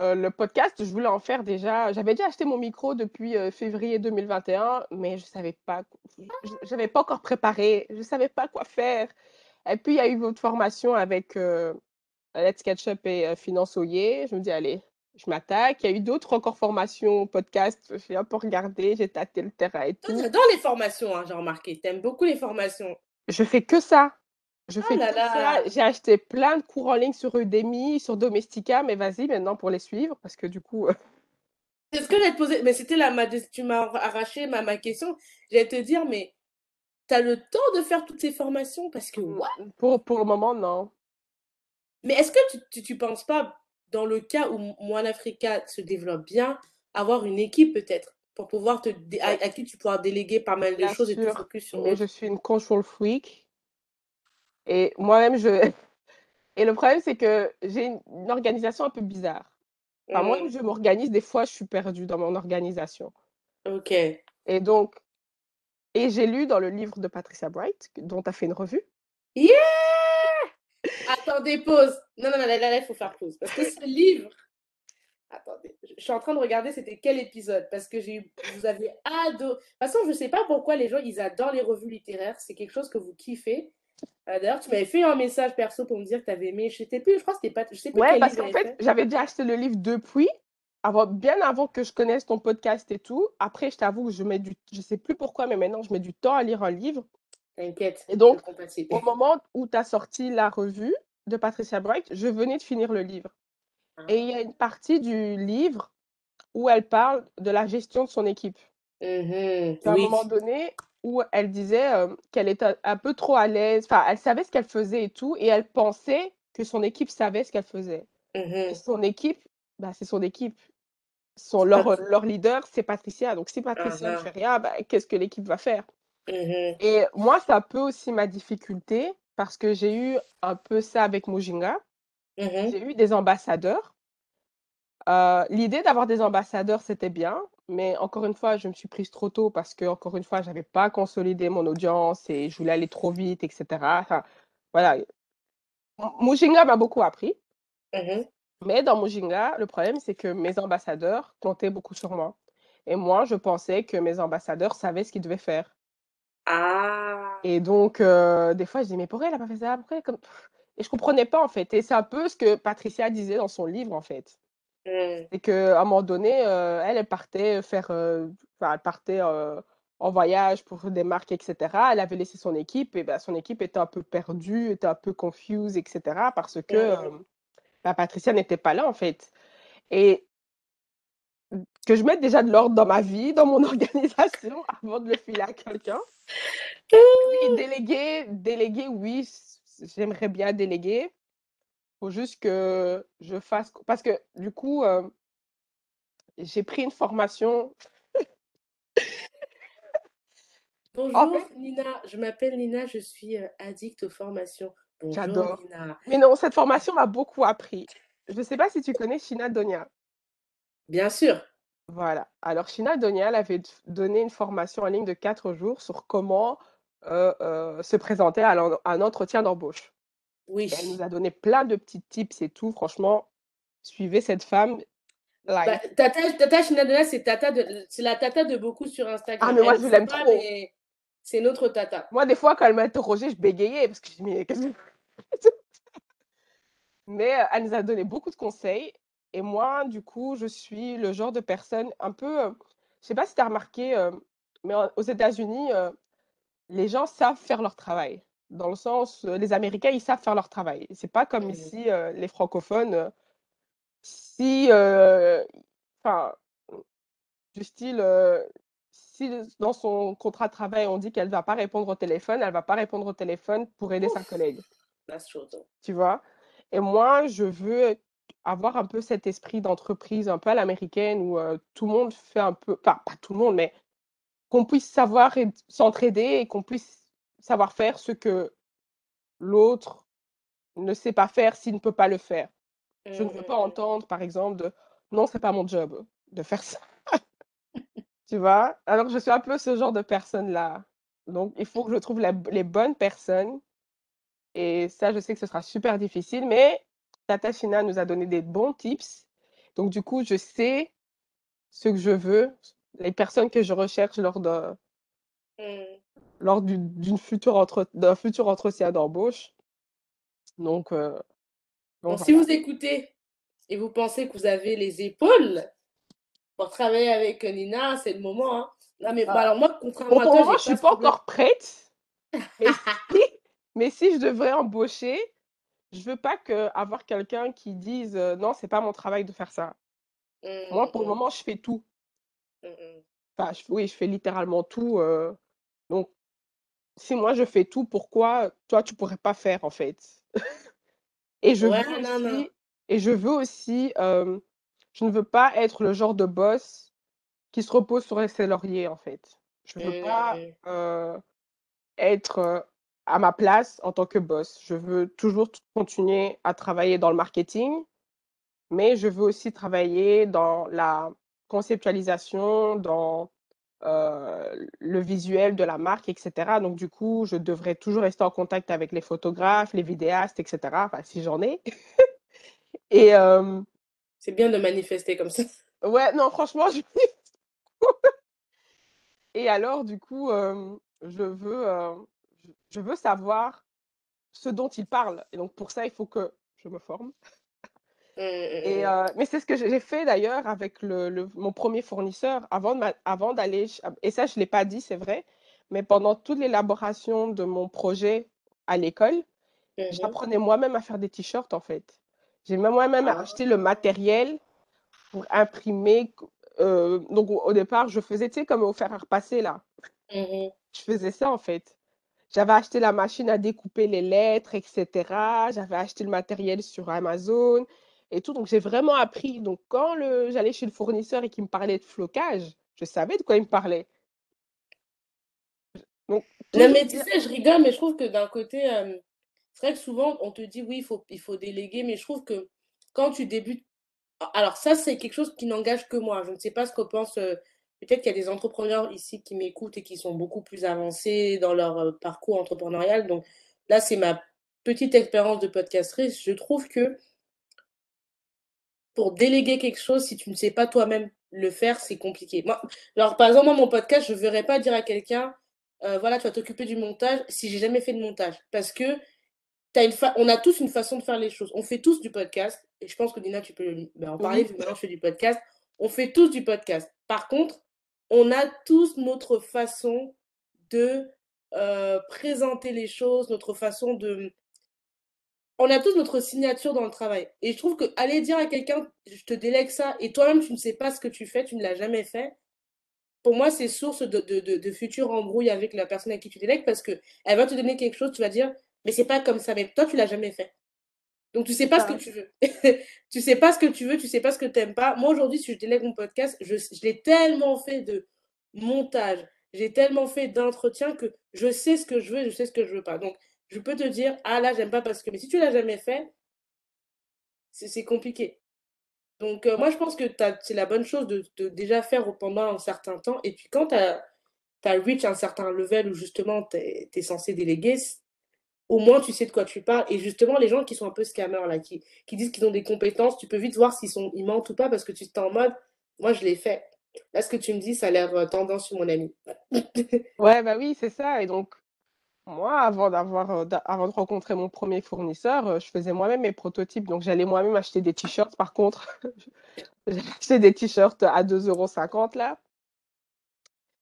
heu, le podcast, je voulais en faire déjà j'avais déjà acheté mon micro depuis, heu, février 2021, mais je savais pas j'avais pas encore préparé, je savais pas quoi faire et puis il y a eu votre formation avec, heu, Let's Catch Up et heu, Finançoyer. Je me dis: «Allez, je m'attaque». Il y a eu d'autres encore formations podcast, j'ai un peu regardé, j'ai tâté le terrain et tout. tu adores les formations, hein, j'ai remarqué. Tu aimes beaucoup les formations. Je fais que ça. Je Oh fais là que ça. là! J'ai acheté plein de cours en ligne sur Udemy, sur Domestika, mais vas-y maintenant pour les suivre parce que du coup, heu C'est ce que j'allais te poser, mais c'était ma dés tu m'as ar arraché ma ma question. J'allais te dire, mais tu as le temps de faire toutes ces formations? Parce que what? Pour pour le moment, non. Mais est-ce que tu tu tu penses pas, dans le cas où Moine Africa se développe bien, avoir une équipe peut-être? Pour pouvoir te à qui tu pourras déléguer pas mal de Bien choses et te sûr, focus sur mais je suis une control freak et moi-même je et le problème, c'est que j'ai une une organisation un peu bizarre. Enfin, moi-même, Mmh. je m'organise, des fois, je suis perdue dans mon organisation OK. et donc et j'ai lu dans le livre de Patricia Bright, dont tu as fait une revue Yeah! Attendez, pause. Non, non, non, là là, il faut faire pause parce que ce livre attendez, je suis en train de regarder c'était quel épisode parce que j'ai vous avez ado de toute façon, je sais pas pourquoi les gens, ils adorent les revues littéraires, c'est quelque chose que vous kiffez. Heu, d'ailleurs, tu m'avais fait un message perso pour me dire que tu avais aimé, je sais plus, je crois que c'était pas je sais plus Ouais, parce qu'en fait, fait. j'avais déjà acheté le livre depuis, avant bien avant que je connaisse ton podcast et tout. Après, je t'avoue que je mets du je sais plus pourquoi, mais maintenant je mets du temps à lire un livre T'inquiète, et donc au moment où tu as sorti la revue de Patricia Bright, je venais de finir le livre et il y a Ah. une partie du livre où elle parle de la gestion de son équipe. Mmh mh. À un moment donné où elle disait, hem, qu'elle était un peu trop à l'aise, enfin, elle savait ce qu'elle faisait et tout et elle pensait que son équipe savait ce qu'elle faisait Mmh son équipe, bah, c'est son équipe. Son leur, heu, leur leader, c'est Patricia, donc si Hein, Patricia ne fait rien, bah, qu'est-ce que l'équipe va faire? Mmh mh. Et moi, c'est un peu aussi ma difficulté parce que j'ai eu un peu ça avec Mujinga. Mmh mh. J'ai eu des ambassadeurs. Heu, l'idée d'avoir des ambassadeurs, c'était bien, mais encore une fois, je me suis prise trop tôt parce qu'encore une fois, j'avais pas consolidé mon audience et je voulais aller trop vite et cetera. Enfin, voilà. Mujinga m'a beaucoup appris Mmh mh. mais dans Mujinga, le problème, c'est que mes ambassadeurs comptaient beaucoup sur moi et moi, je pensais que mes ambassadeurs savaient ce qu'ils devaient faire Ah! et donc heu, des fois, je dis: «Mais pourquoi elle a pas fait ça? Comme» et je comprenais pas, en fait et c'est un peu ce que Patricia disait dans son livre, en fait. Mmh. C'est qu'à un moment donné, heu, elle, elle partait faire, enfin, elle partait, heu, en voyage pour des marques et cetera. Elle avait laissé son équipe et bah, son équipe était un peu perdue, était un peu confuse et cetera parce que, hem, bah, Patricia n'était pas là, en fait et que je mette déjà de l'ordre dans ma vie, dans mon organisation avant de le filer à quelqu'un. Oui, déléguer déléguer, oui, j'aimerais bien déléguer. Faut juste que je fasse parce que du coup, hem j'ai pris une formation en Bonjour fait Nina, je m'appelle Nina, je suis, heu, addict aux formations. Bonjour J'adore. Nina. Mais non, cette formation m'a beaucoup appris. Je sais pas si tu connais Shina Donia? Bien sûr. Voilà. Alors Shina Donia, elle avait donné une formation en ligne de 4 jours sur comment, heu, se présenter à un entretien d'embauche. Elle nous a donné plein de petits tips et tout, franchement, suivez cette femme Bah. Tata Tata Shina Donia, c'est Tata de la Tata de beaucoup sur Ah Instagram. mais moi, Elle je l'aime pas, trop. mais C'est notre tata. Moi, des fois, quand elle m'interrogeait, je bégayais parce que je me qu'est-ce que. Mais elle nous a donné beaucoup de conseils. Et moi, du coup, je suis le genre de personne un peu. Je je sais pas si tu as remarqué, mais aux États-Unis, les gens savent faire leur travail. Dans le sens, les Américains, ils savent faire leur travail. C'est pas comme ici, les francophones. si, enfin, du style, si dans son contrat de travail, on dit qu'elle ne va pas répondre au téléphone, elle ne va pas répondre au téléphone pour aider sa collègue. Tu vois? Et moi, je veux avoir un peu cet esprit d'entreprise un peu à l'américaine où tout le monde fait un peu, enfin, pas tout le monde, mais qu'on puisse savoir s'entraider et qu'on puisse savoir faire ce que l'autre ne sait pas faire s'il ne peut pas le faire. Je ne veux pas mmh. entendre, par exemple, de non, c'est pas mon job de faire ça. tu vois? Alors, je suis un peu ce genre de personne-là. Donc, il faut que je trouve les bonnes personnes. Et ça, je sais que ce sera super difficile, mais Tata nous a donné des bons tips. Donc, du coup, je sais ce que je veux, les personnes que je recherche lors de, mmh. Lors d'une future d'un futur entretien d'embauche. Donc, euh, si vous écoutez et vous pensez que vous avez les épaules pour travailler avec Nina, c'est le moment. Hein. Non, mais ah. alors moi, contrairement à toi, moi, je suis pas encore prête. Mais si, je devrais embaucher, je veux pas que avoir quelqu'un qui dise euh, non, c'est pas mon travail de faire ça. moi, pour le mmh. moment, je fais tout. Mmh, mmh. Enfin, oui, je fais littéralement tout. Euh, donc, si moi je fais tout, pourquoi toi tu pourrais pas faire en fait? Et je veux aussi, et je veux aussi, je ne veux pas être le genre de boss qui se repose sur ses lauriers en fait. Je veux pas être à ma place en tant que boss. Je veux toujours continuer à travailler dans le marketing, mais je veux aussi travailler dans la conceptualisation, dans le visuel de la marque, etc. Donc, du coup, je devrais toujours rester en contact avec les photographes, les vidéastes, etc. Enfin, si j'en ai. Et. C'est bien de manifester comme ça. Ouais, non, franchement, je. Et alors, du coup, je veux, je veux savoir ce dont il parle. Et donc, pour ça, il faut que je me forme. Mmh, mmh, et, mmh. mais c'est ce que j'ai fait d'ailleurs avec le, mon premier fournisseur avant, avant d'aller, et ça je ne l'ai pas dit, c'est vrai, mais pendant toute l'élaboration de mon projet à l'école, j'apprenais moi-même à faire des t-shirts en fait. J'ai moi-même ah. acheté le matériel pour imprimer. donc au départ, je faisais, tu sais, comme au fer à repasser là. Je faisais ça en fait. J'avais acheté la machine à découper les lettres, etc. J'avais acheté le matériel sur Amazon et tout. Donc, j'ai vraiment appris. Donc, quand j'allais chez le fournisseur et qu'il me parlait de flocage, je savais de quoi il me parlait. Donc, non, mais tu sais, je rigole, mais je trouve que d'un côté, c'est vrai que souvent, on te dit oui, il faut, il faut déléguer, mais je trouve que quand tu débutes. Alors, ça, c'est quelque chose qui n'engage que moi. Je ne sais pas ce que pense. Peut-être qu'il y a des entrepreneurs ici qui m'écoutent et qui sont beaucoup plus avancés dans leur parcours entrepreneurial. Donc, là, c'est ma petite expérience de podcastrice. Je trouve que pour déléguer quelque chose, si tu ne sais pas toi-même le faire, c'est compliqué. Moi, alors, par exemple, moi, mon podcast, je ne verrais pas dire à quelqu'un, euh, voilà, tu vas t'occuper du montage si j'ai jamais fait de montage. Parce que as une on a tous une façon de faire les choses. On fait tous du podcast. Et je pense que Dina, tu peux ben, en parler, vu que maintenant je fais du podcast. On fait tous du podcast. Par contre, on a tous notre façon de euh, présenter les choses, notre façon de, on a tous notre signature dans le travail. Et je trouve que aller dire à quelqu'un, je te délègue ça, et toi-même, tu ne sais pas ce que tu fais, tu ne l'as jamais fait, pour moi, c'est source de, de, de, futures embrouilles avec la personne à qui tu délègues parce qu'elle va te donner quelque chose, tu vas dire, mais c'est pas comme ça, mais toi, tu l'as jamais fait. Donc, tu sais pas ce que tu veux. tu sais pas ce que tu veux, tu sais pas ce que tu n'aimes pas. Moi, aujourd'hui, si je délègue mon podcast, je, je l'ai tellement fait de montage, j'ai tellement fait d'entretien que je sais ce que je veux je sais ce que je veux pas. Donc, je peux te dire, ah là, j'aime pas parce que. Mais si tu l'as jamais fait, c'est compliqué. Donc, euh, moi, je pense que c'est la bonne chose de, déjà faire pendant un certain temps. Et puis, quand tu as, as, reach un certain level où justement tu es, censé déléguer, au moins tu sais de quoi tu parles. Et justement, les gens qui sont un peu scammers, là, qui, qui disent qu'ils ont des compétences, tu peux vite voir s'ils ils mentent ou pas parce que tu es en mode, moi, je l'ai fait. Là, ce que tu me dis, ça a l'air euh, tendance sur mon ami. Ouais, bah oui, c'est ça. Et donc, moi, avant d'avoir, euh, avant de rencontrer mon premier fournisseur, euh, je faisais moi-même mes prototypes. Donc, j'allais moi-même acheter des t-shirts. Par contre, j'ai acheté des t-shirts à 2,50 € là.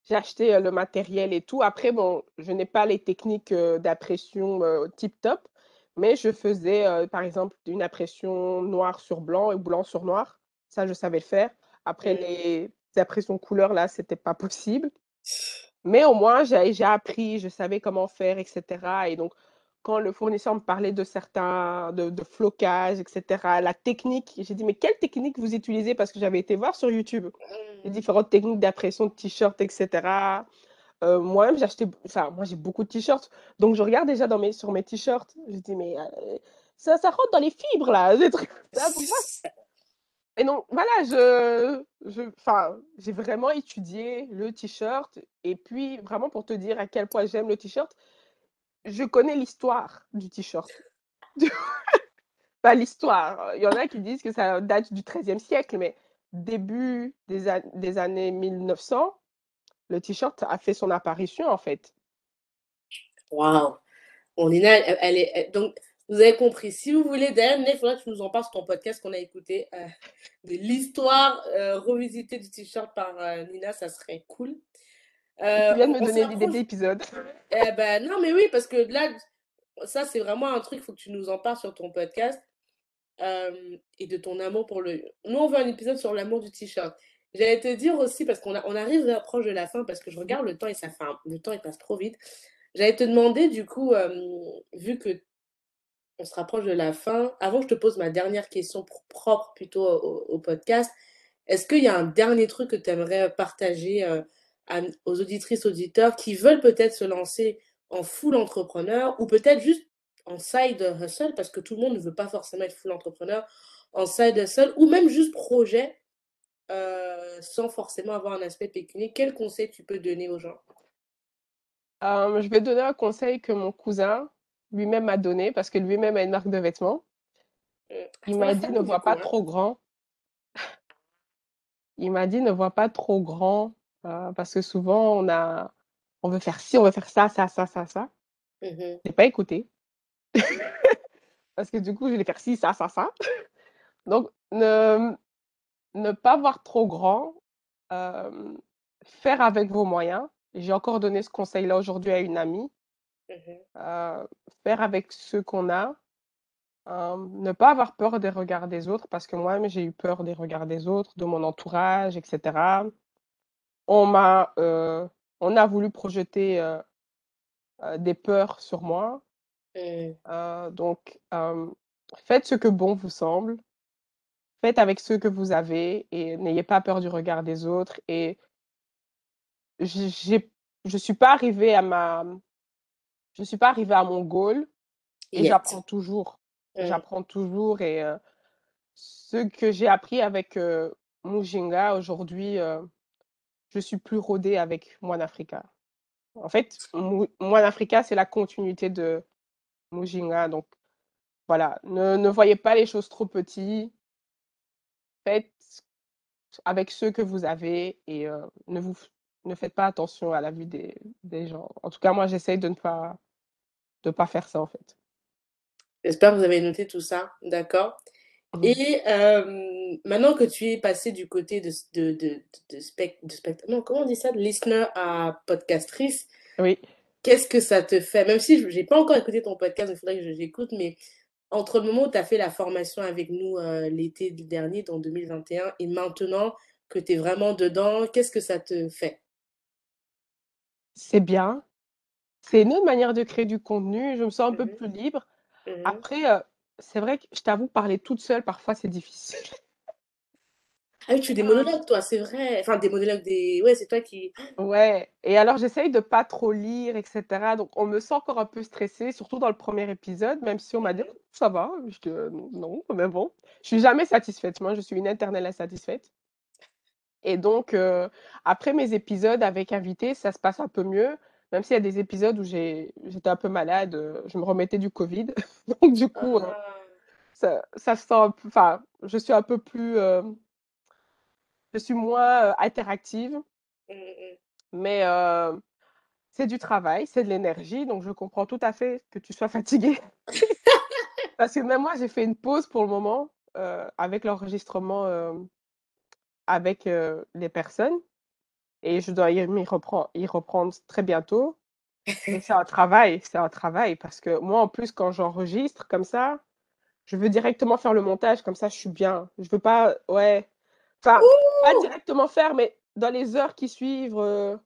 J'ai acheté euh, le matériel et tout. Après, bon, je n'ai pas les techniques d'impression euh, tip top, mais je faisais, par exemple, une impression noir sur blanc et blanc sur noir. Ça, je savais le faire. Après, Mm. les impressions couleur, là, c'était pas possible. Mais au moins, j'ai appris, je savais comment faire, etc. Et donc, quand le fournisseur me parlait de certains, de, de flocage, etc., la technique, j'ai dit, mais quelle technique vous utilisez? Parce que j'avais été voir sur YouTube les Mm. différentes techniques d'impression de t-shirts, etc. Euh, moi-même, j'ai acheté, enfin, moi, j'ai beaucoup de t-shirts. Donc, je regarde déjà dans mes, sur mes t-shirts. Je dis, mais euh, ça, ça rentre dans les fibres, là, des trucs. Pourquoi et donc, voilà, je, j'ai vraiment étudié le t-shirt. Et puis, vraiment, pour te dire à quel point j'aime le t-shirt, je connais l'histoire du t-shirt. Pas l'histoire. Il y en a qui disent que ça date du XIIIe siècle, mais début des, des années 1900, le t-shirt a fait son apparition, en fait. Waouh. Bon, Lina, elle, elle est. donc, vous avez compris. Si vous voulez, d'ailleurs, il faudrait que tu nous en parles sur ton podcast qu'on a écouté euh, de l'histoire euh, revisitée du t-shirt par euh, Nina, ça serait cool. Tu viens de me on donner l'idée d'épisode. Eh ben, non, mais oui, parce que là, ça, c'est vraiment un truc, il faut que tu nous en parles sur ton podcast et de ton amour pour le. Nous, on veut un épisode sur l'amour du t-shirt. J'allais te dire aussi, parce qu'on on arrive à proche de la fin, parce que je regarde le temps et ça fait un- le temps il passe trop vite. J'allais te demander, du coup, vu que on se rapproche de la fin, avant que je te pose ma dernière question pr- propre plutôt au, podcast, est-ce qu'il y a un dernier truc que tu aimerais partager euh, aux auditrices, auditeurs qui veulent peut-être se lancer en full entrepreneur ou peut-être juste en side hustle, parce que tout le monde ne veut pas forcément être full entrepreneur, en side hustle ou même juste projet euh, sans forcément avoir un aspect pécunier. Quel conseil tu peux donner aux gens? Euh, je vais donner un conseil que mon cousin lui-même m'a donné, parce que lui-même a une marque de vêtements. Euh, Il m'a dit, ne vois pas trop grand. Il m'a dit, ne vois pas trop grand, euh, parce que souvent, on a, on veut faire ci, on veut faire ça, ça, ça, ça, ça. Mhm. Je n'ai pas écouté. Parce que du coup, je vais faire ci, ça, ça, ça. Donc, ne, ne pas voir trop grand, euh, faire avec vos moyens. J'ai encore donné ce conseil-là aujourd'hui à une amie. Euh, faire avec ce qu'on a. euh, ne pas avoir peur des regards des autres, parce que moi-même, j'ai eu peur des regards des autres, de mon entourage, etc. On m'a, euh, on a voulu projeter des peurs sur moi. Euh, donc, faites ce que bon vous semble. Faites avec ce que vous avez et n'ayez pas peur du regard des autres. Et j'ai- je suis pas arrivée à ma, je suis pas arrivée à mon goal et j'apprends toujours. Mhm. J'apprends toujours et euh, ce que j'ai appris avec euh, Mujinga aujourd'hui, euh, je suis plus rodée avec Moine Africa. En fait, Moine Africa, c'est la continuité de Mujinga. Donc, voilà, ne, ne voyez pas les choses trop petites. Faites avec ceux que vous avez et ne vous ne faites pas attention à la vue des, des gens. En tout cas, moi, j'essaye de ne pas de pas faire ça en fait. J'espère que vous avez noté tout ça, d'accord? Et euh, maintenant que tu es passé du côté de, de, de, de, spect, de spect- non, comment on dit ça? De listener à podcastrice, Oui. qu'est-ce que ça te fait? Même si je n'ai pas encore écouté ton podcast, il faudrait que je- j'écoute, mais entre le moment où tu as fait la formation avec nous euh, l'été dernier, dans 2021, et maintenant que tu es vraiment dedans, qu'est-ce que ça te fait? C'est bien. C'est une autre manière de créer du contenu. Je me sens un peu Mhm, plus libre. mhm. Après, euh, c'est vrai que je t'avoue, parler toute seule, parfois, c'est difficile. Ah oui, tu fais des monologues, toi, c'est vrai. Enfin, des monologues, des... Ouais, c'est toi qui... Ouais. Et alors, j'essaye de pas trop lire, etc. Donc, on me sent encore un peu stressée, surtout dans le premier épisode, même si on m'a dit, Mhm. ça va. Je dis, non, mais bon. Je suis jamais satisfaite. Moi, je suis une éternelle insatisfaite. Et donc, euh, après mes épisodes avec invités, ça se passe un peu mieux. Même s'il y a des épisodes où j'étais un peu malade, euh, je me remettais du Covid. Donc, du coup, euh, Ah. ça, ça se sent un peu, enfin, je suis un peu plus, euh, je suis moins euh, interactive, Mmh, mmh. mais c'est du travail, c'est de l'énergie, donc je comprends tout à fait que tu sois fatiguée. Parce que même moi, j'ai fait une pause pour le moment avec l'enregistrement avec les personnes et je dois y reprendre, y reprendre très bientôt. C'est un travail, c'est un travail parce que moi, en plus, quand j'enregistre comme ça, je veux directement faire le montage, comme ça, je suis bien. Je veux pas, ouais, enfin, pas directement faire, mais dans les heures qui suivent, euh,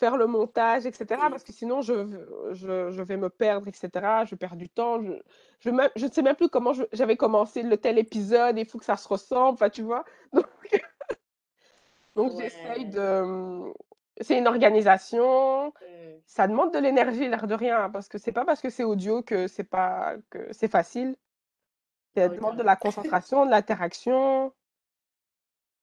faire le montage, etc. Parce que sinon, je, je, je vais me perdre, etc. Je perds du temps. Je, je, ne sais même plus comment j'avais commencé le tel épisode. Il faut que ça se ressemble, tu vois? Donc, donc j'essaye de... C'est une organisation. Ça demande de l'énergie, l'air de rien, parce que c'est pas parce que c'est audio que c'est pas que c'est facile. Ah Ça oui, demande de la concentration, de l'interaction.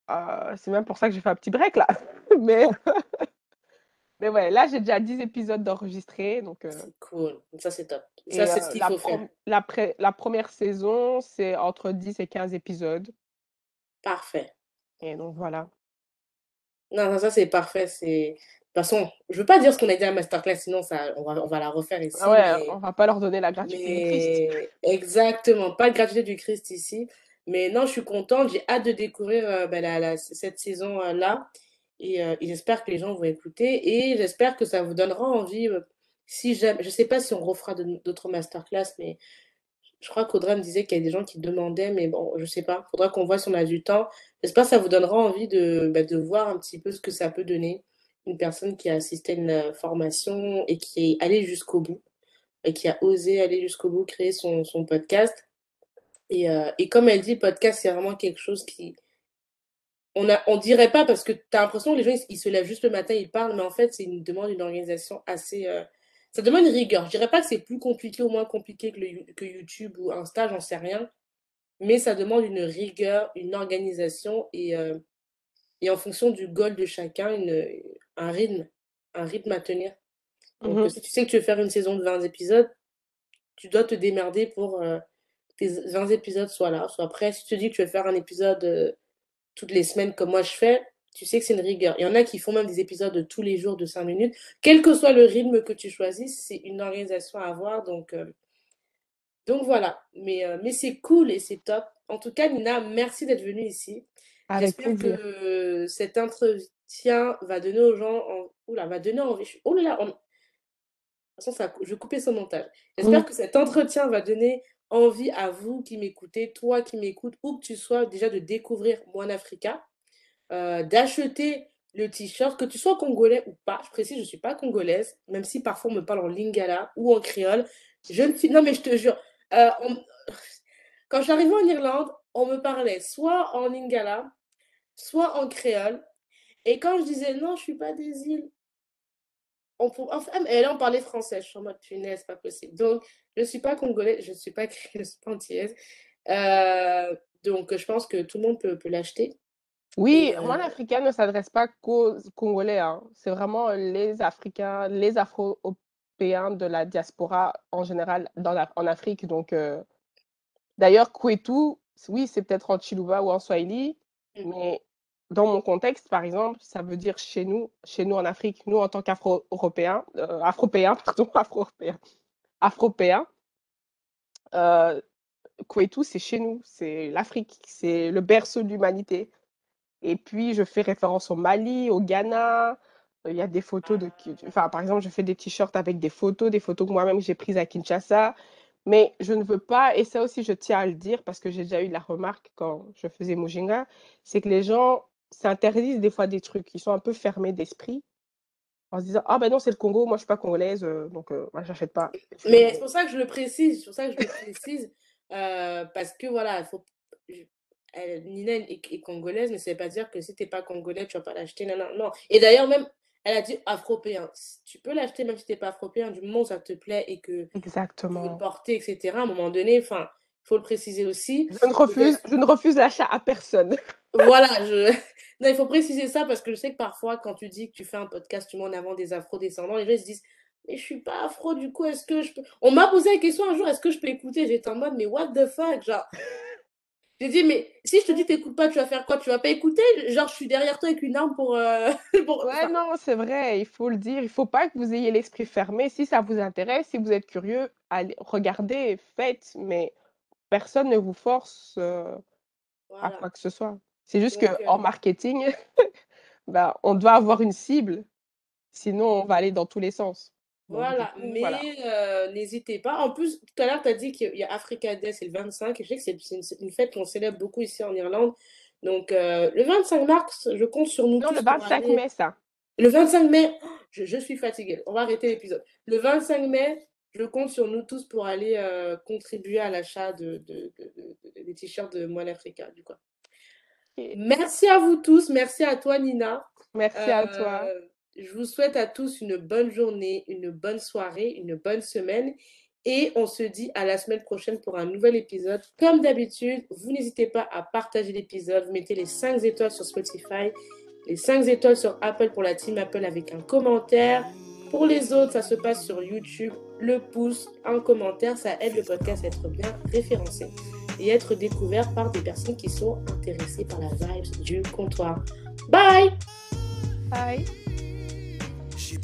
Euh, c'est même pour ça que j'ai fait un petit break là. Mais, mais ouais, là j'ai déjà 10 épisodes d'enregistrés. Donc, euh, cool. Ça, c'est top. Ça, c'est euh, ce qu'il faut faire. la, pré- la première saison, c'est entre 10 et 15 épisodes. Parfait. Et donc voilà. Non, non, ça, c'est parfait. C'est... De toute façon, je veux pas dire ce qu'on a dit à la masterclass, sinon ça, on va, on va la refaire Ah ici, ouais, mais... on va pas leur donner la gratuité du Christ. Exactement, pas de gratuité du Christ ici. Mais non, je suis contente, j'ai hâte de découvrir euh, ben, la- la- cette saison-là. Et, euh, et j'espère que les gens vont écouter. Et j'espère que ça vous donnera envie. euh, si jamais, je sais pas si on refera d'autres masterclass, mais je crois qu'Audrey me disait qu'il y a des gens qui demandaient, mais bon, je sais pas. Faudra qu'on voit si on a du temps. J'espère que ça vous donnera envie de, ben, de voir un petit peu ce que ça peut donner. Une personne qui a assisté à une euh, formation et qui est allée jusqu'au bout et qui a osé aller jusqu'au bout, créer son, podcast. Et, euh, et comme elle dit, podcast, c'est vraiment quelque chose qui... On a, on dirait pas parce que tu as l'impression que les gens, ils, se lèvent juste le matin, ils parlent, mais en fait, c'est une demande une organisation assez... euh, Ça demande une rigueur. Je dirais pas que c'est plus compliqué ou moins compliqué que, que YouTube ou Insta, j'en sais rien. Mais ça demande une rigueur, une organisation et, euh, et en fonction du goal de chacun, une, un rythme, un rythme à tenir. Donc, Mhm. si tu sais que tu veux faire une saison de 20 épisodes, tu dois te démerder pour euh, tes 20 épisodes soient là, soient prêts. Si tu te dis que tu veux faire un épisode euh, toutes les semaines comme moi je fais, tu sais que c'est une rigueur. Il y en a qui font même des épisodes de tous les jours de 5 minutes. Quel que soit le rythme que tu choisis, c'est une organisation à avoir. Donc, euh, donc voilà. Mais, euh, mais c'est cool et c'est top. En tout cas, Nina, merci d'être venue ici. J'espère que cet entretien va donner aux gens... En... Oula, va donner envie. Oh là là, on- de toute façon, ça, je vais couper ce montage. J'espère que cet entretien va donner envie à vous qui m'écoutez, toi qui m'écoutes, où que tu sois, déjà de découvrir Moine Africa, euh, d'acheter le t-shirt, que tu sois congolais ou pas. Je précise, je ne suis pas congolaise, même si parfois on me parle en lingala ou en créole. Je ne suis... Non, mais je te jure, euh, on- quand j'arrivais en Irlande, on me parlait soit en lingala, soit en créole. Et quand je disais non, je suis pas des îles, on pour... enfin, et là on parlait français. Je suis en mode punaise, pas possible. Donc, je suis pas congolais, je suis pas créole, je suis pas antillaise. Euh, donc, je pense que tout le monde peut, peut l'acheter. Oui, euh, africain ne s'adresse pas qu'aux Congolais, hein. C'est vraiment les Africains, les Afro-Européens de la diaspora en général dans la- en Afrique. Donc, euh, d'ailleurs, Kwetu, oui, c'est peut-être en Chiluba ou en Swahili, Mm. mais dans mon contexte, par exemple, ça veut dire chez nous, chez nous en Afrique, nous en tant qu'Afro-Européens, euh, Afropéens, pardon, Afro-Européens, Afropéens, euh, Kwetu, c'est chez nous, c'est l'Afrique, c'est le berceau de l'humanité. Et puis, je fais référence au Mali, au Ghana. Il y a des photos de... Enfin, par exemple, je fais des t-shirts avec des photos, des photos que moi-même j'ai prises à Kinshasa. Mais je ne veux pas, et ça aussi je tiens à le dire parce que j'ai déjà eu la remarque quand je faisais Mujinga, c'est que les gens s'interdisent des fois des trucs, ils sont un peu fermés d'esprit en se disant Ah ben non, c'est le Congo, moi je suis pas congolaise, euh, donc euh, moi j'achète pas. Mais c'est pour ça que je le précise, c'est pour ça que je le précise, euh, parce que voilà, il faut, Nina est, congolaise, mais ça veut pas dire que si t'es pas congolais, tu vas pas l'acheter, non, non, non. Et d'ailleurs, même, elle a dit afropéen. Tu peux l'acheter même si t'es pas afropéen, du moment où ça te plaît et que tu veux le porter, etc. À un moment donné, enfin, il faut le préciser aussi. Je ne refuse, je ne refuse l'achat à personne. Voilà, je... non, il faut préciser ça parce que je sais que parfois, quand tu dis que tu fais un podcast, tu mets en avant des afro-descendants, les gens ils se disent, mais je suis pas afro, du coup, est-ce que je peux... On m'a posé la question un jour, est-ce que je peux écouter? J'étais en mode, mais what the fuck, genre, J'ai dit, mais si je te dis t'écoutes pas, tu vas faire quoi? Tu vas pas écouter? Genre, je suis derrière toi avec une arme pour. Euh, ouais, non, c'est vrai, il faut le dire. Il faut pas que vous ayez l'esprit fermé. Si ça vous intéresse, si vous êtes curieux, allez, regardez, faites, mais personne ne vous force euh, à quoi que ce soit. C'est juste qu'en euh marketing, bah, on doit avoir une cible, sinon on va aller dans tous les sens. Voilà, mais n'hésitez pas. En plus, tout à l'heure, tu as dit qu'il y a Africa Day, c'est le 25. Et je sais que c'est une, fête qu'on célèbre beaucoup ici en Irlande. Donc, le 25 mars, je compte sur nous non, le 25 mai, ça. Le 25 mai, je, suis fatiguée. On va arrêter l'épisode. Le 25 mai, je compte sur nous tous pour aller contribuer à l'achat de, des t-shirts de Moine Africa, du coup. Merci à vous tous. Merci à toi, Nina. Merci à toi. Je vous souhaite à tous une bonne journée, une bonne soirée, une bonne semaine. Et on se dit à la semaine prochaine pour un nouvel épisode. Comme d'habitude, vous n'hésitez pas à partager l'épisode. Vous mettez les 5 étoiles sur Spotify, les 5 étoiles sur Apple pour la team Apple avec un commentaire. Pour les autres, ça se passe sur YouTube. Le pouce, un commentaire, ça aide le podcast à être bien référencé et être découvert par des personnes qui sont intéressées par la vibe du comptoir. Bye! Bye! J'ai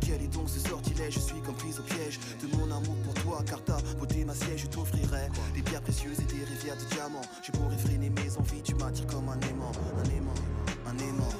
Quel est donc ce sortilège Je suis comme prise au piège de mon amour pour toi, car ta beauté ma siège, je t'offrirai des pierres précieuses et des rivières de diamants. Je pourrais freiner mes envies, tu m'attires comme un aimant, un aimant, un aimant.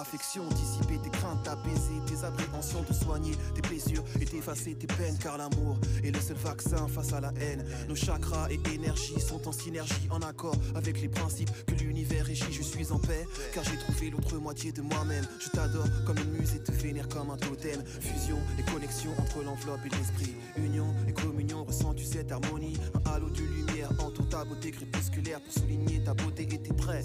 Affection, dissiper tes craintes, apaiser tes appréhensions, te soigner tes blessures et t'effacer tes peines, car l'amour est le seul vaccin face à la haine. Nos chakras et énergies sont en synergie, en accord avec les principes que l'univers régit. Je suis en paix, car j'ai trouvé l'autre moitié de moi-même. Je t'adore comme une muse et te vénère comme un totem. Fusion et connexion entre l'enveloppe et l'esprit. Union et communion, ressens-tu cette harmonie? Un halo de lumière entoure ta beauté crépusculaire pour souligner ta beauté et tes traits.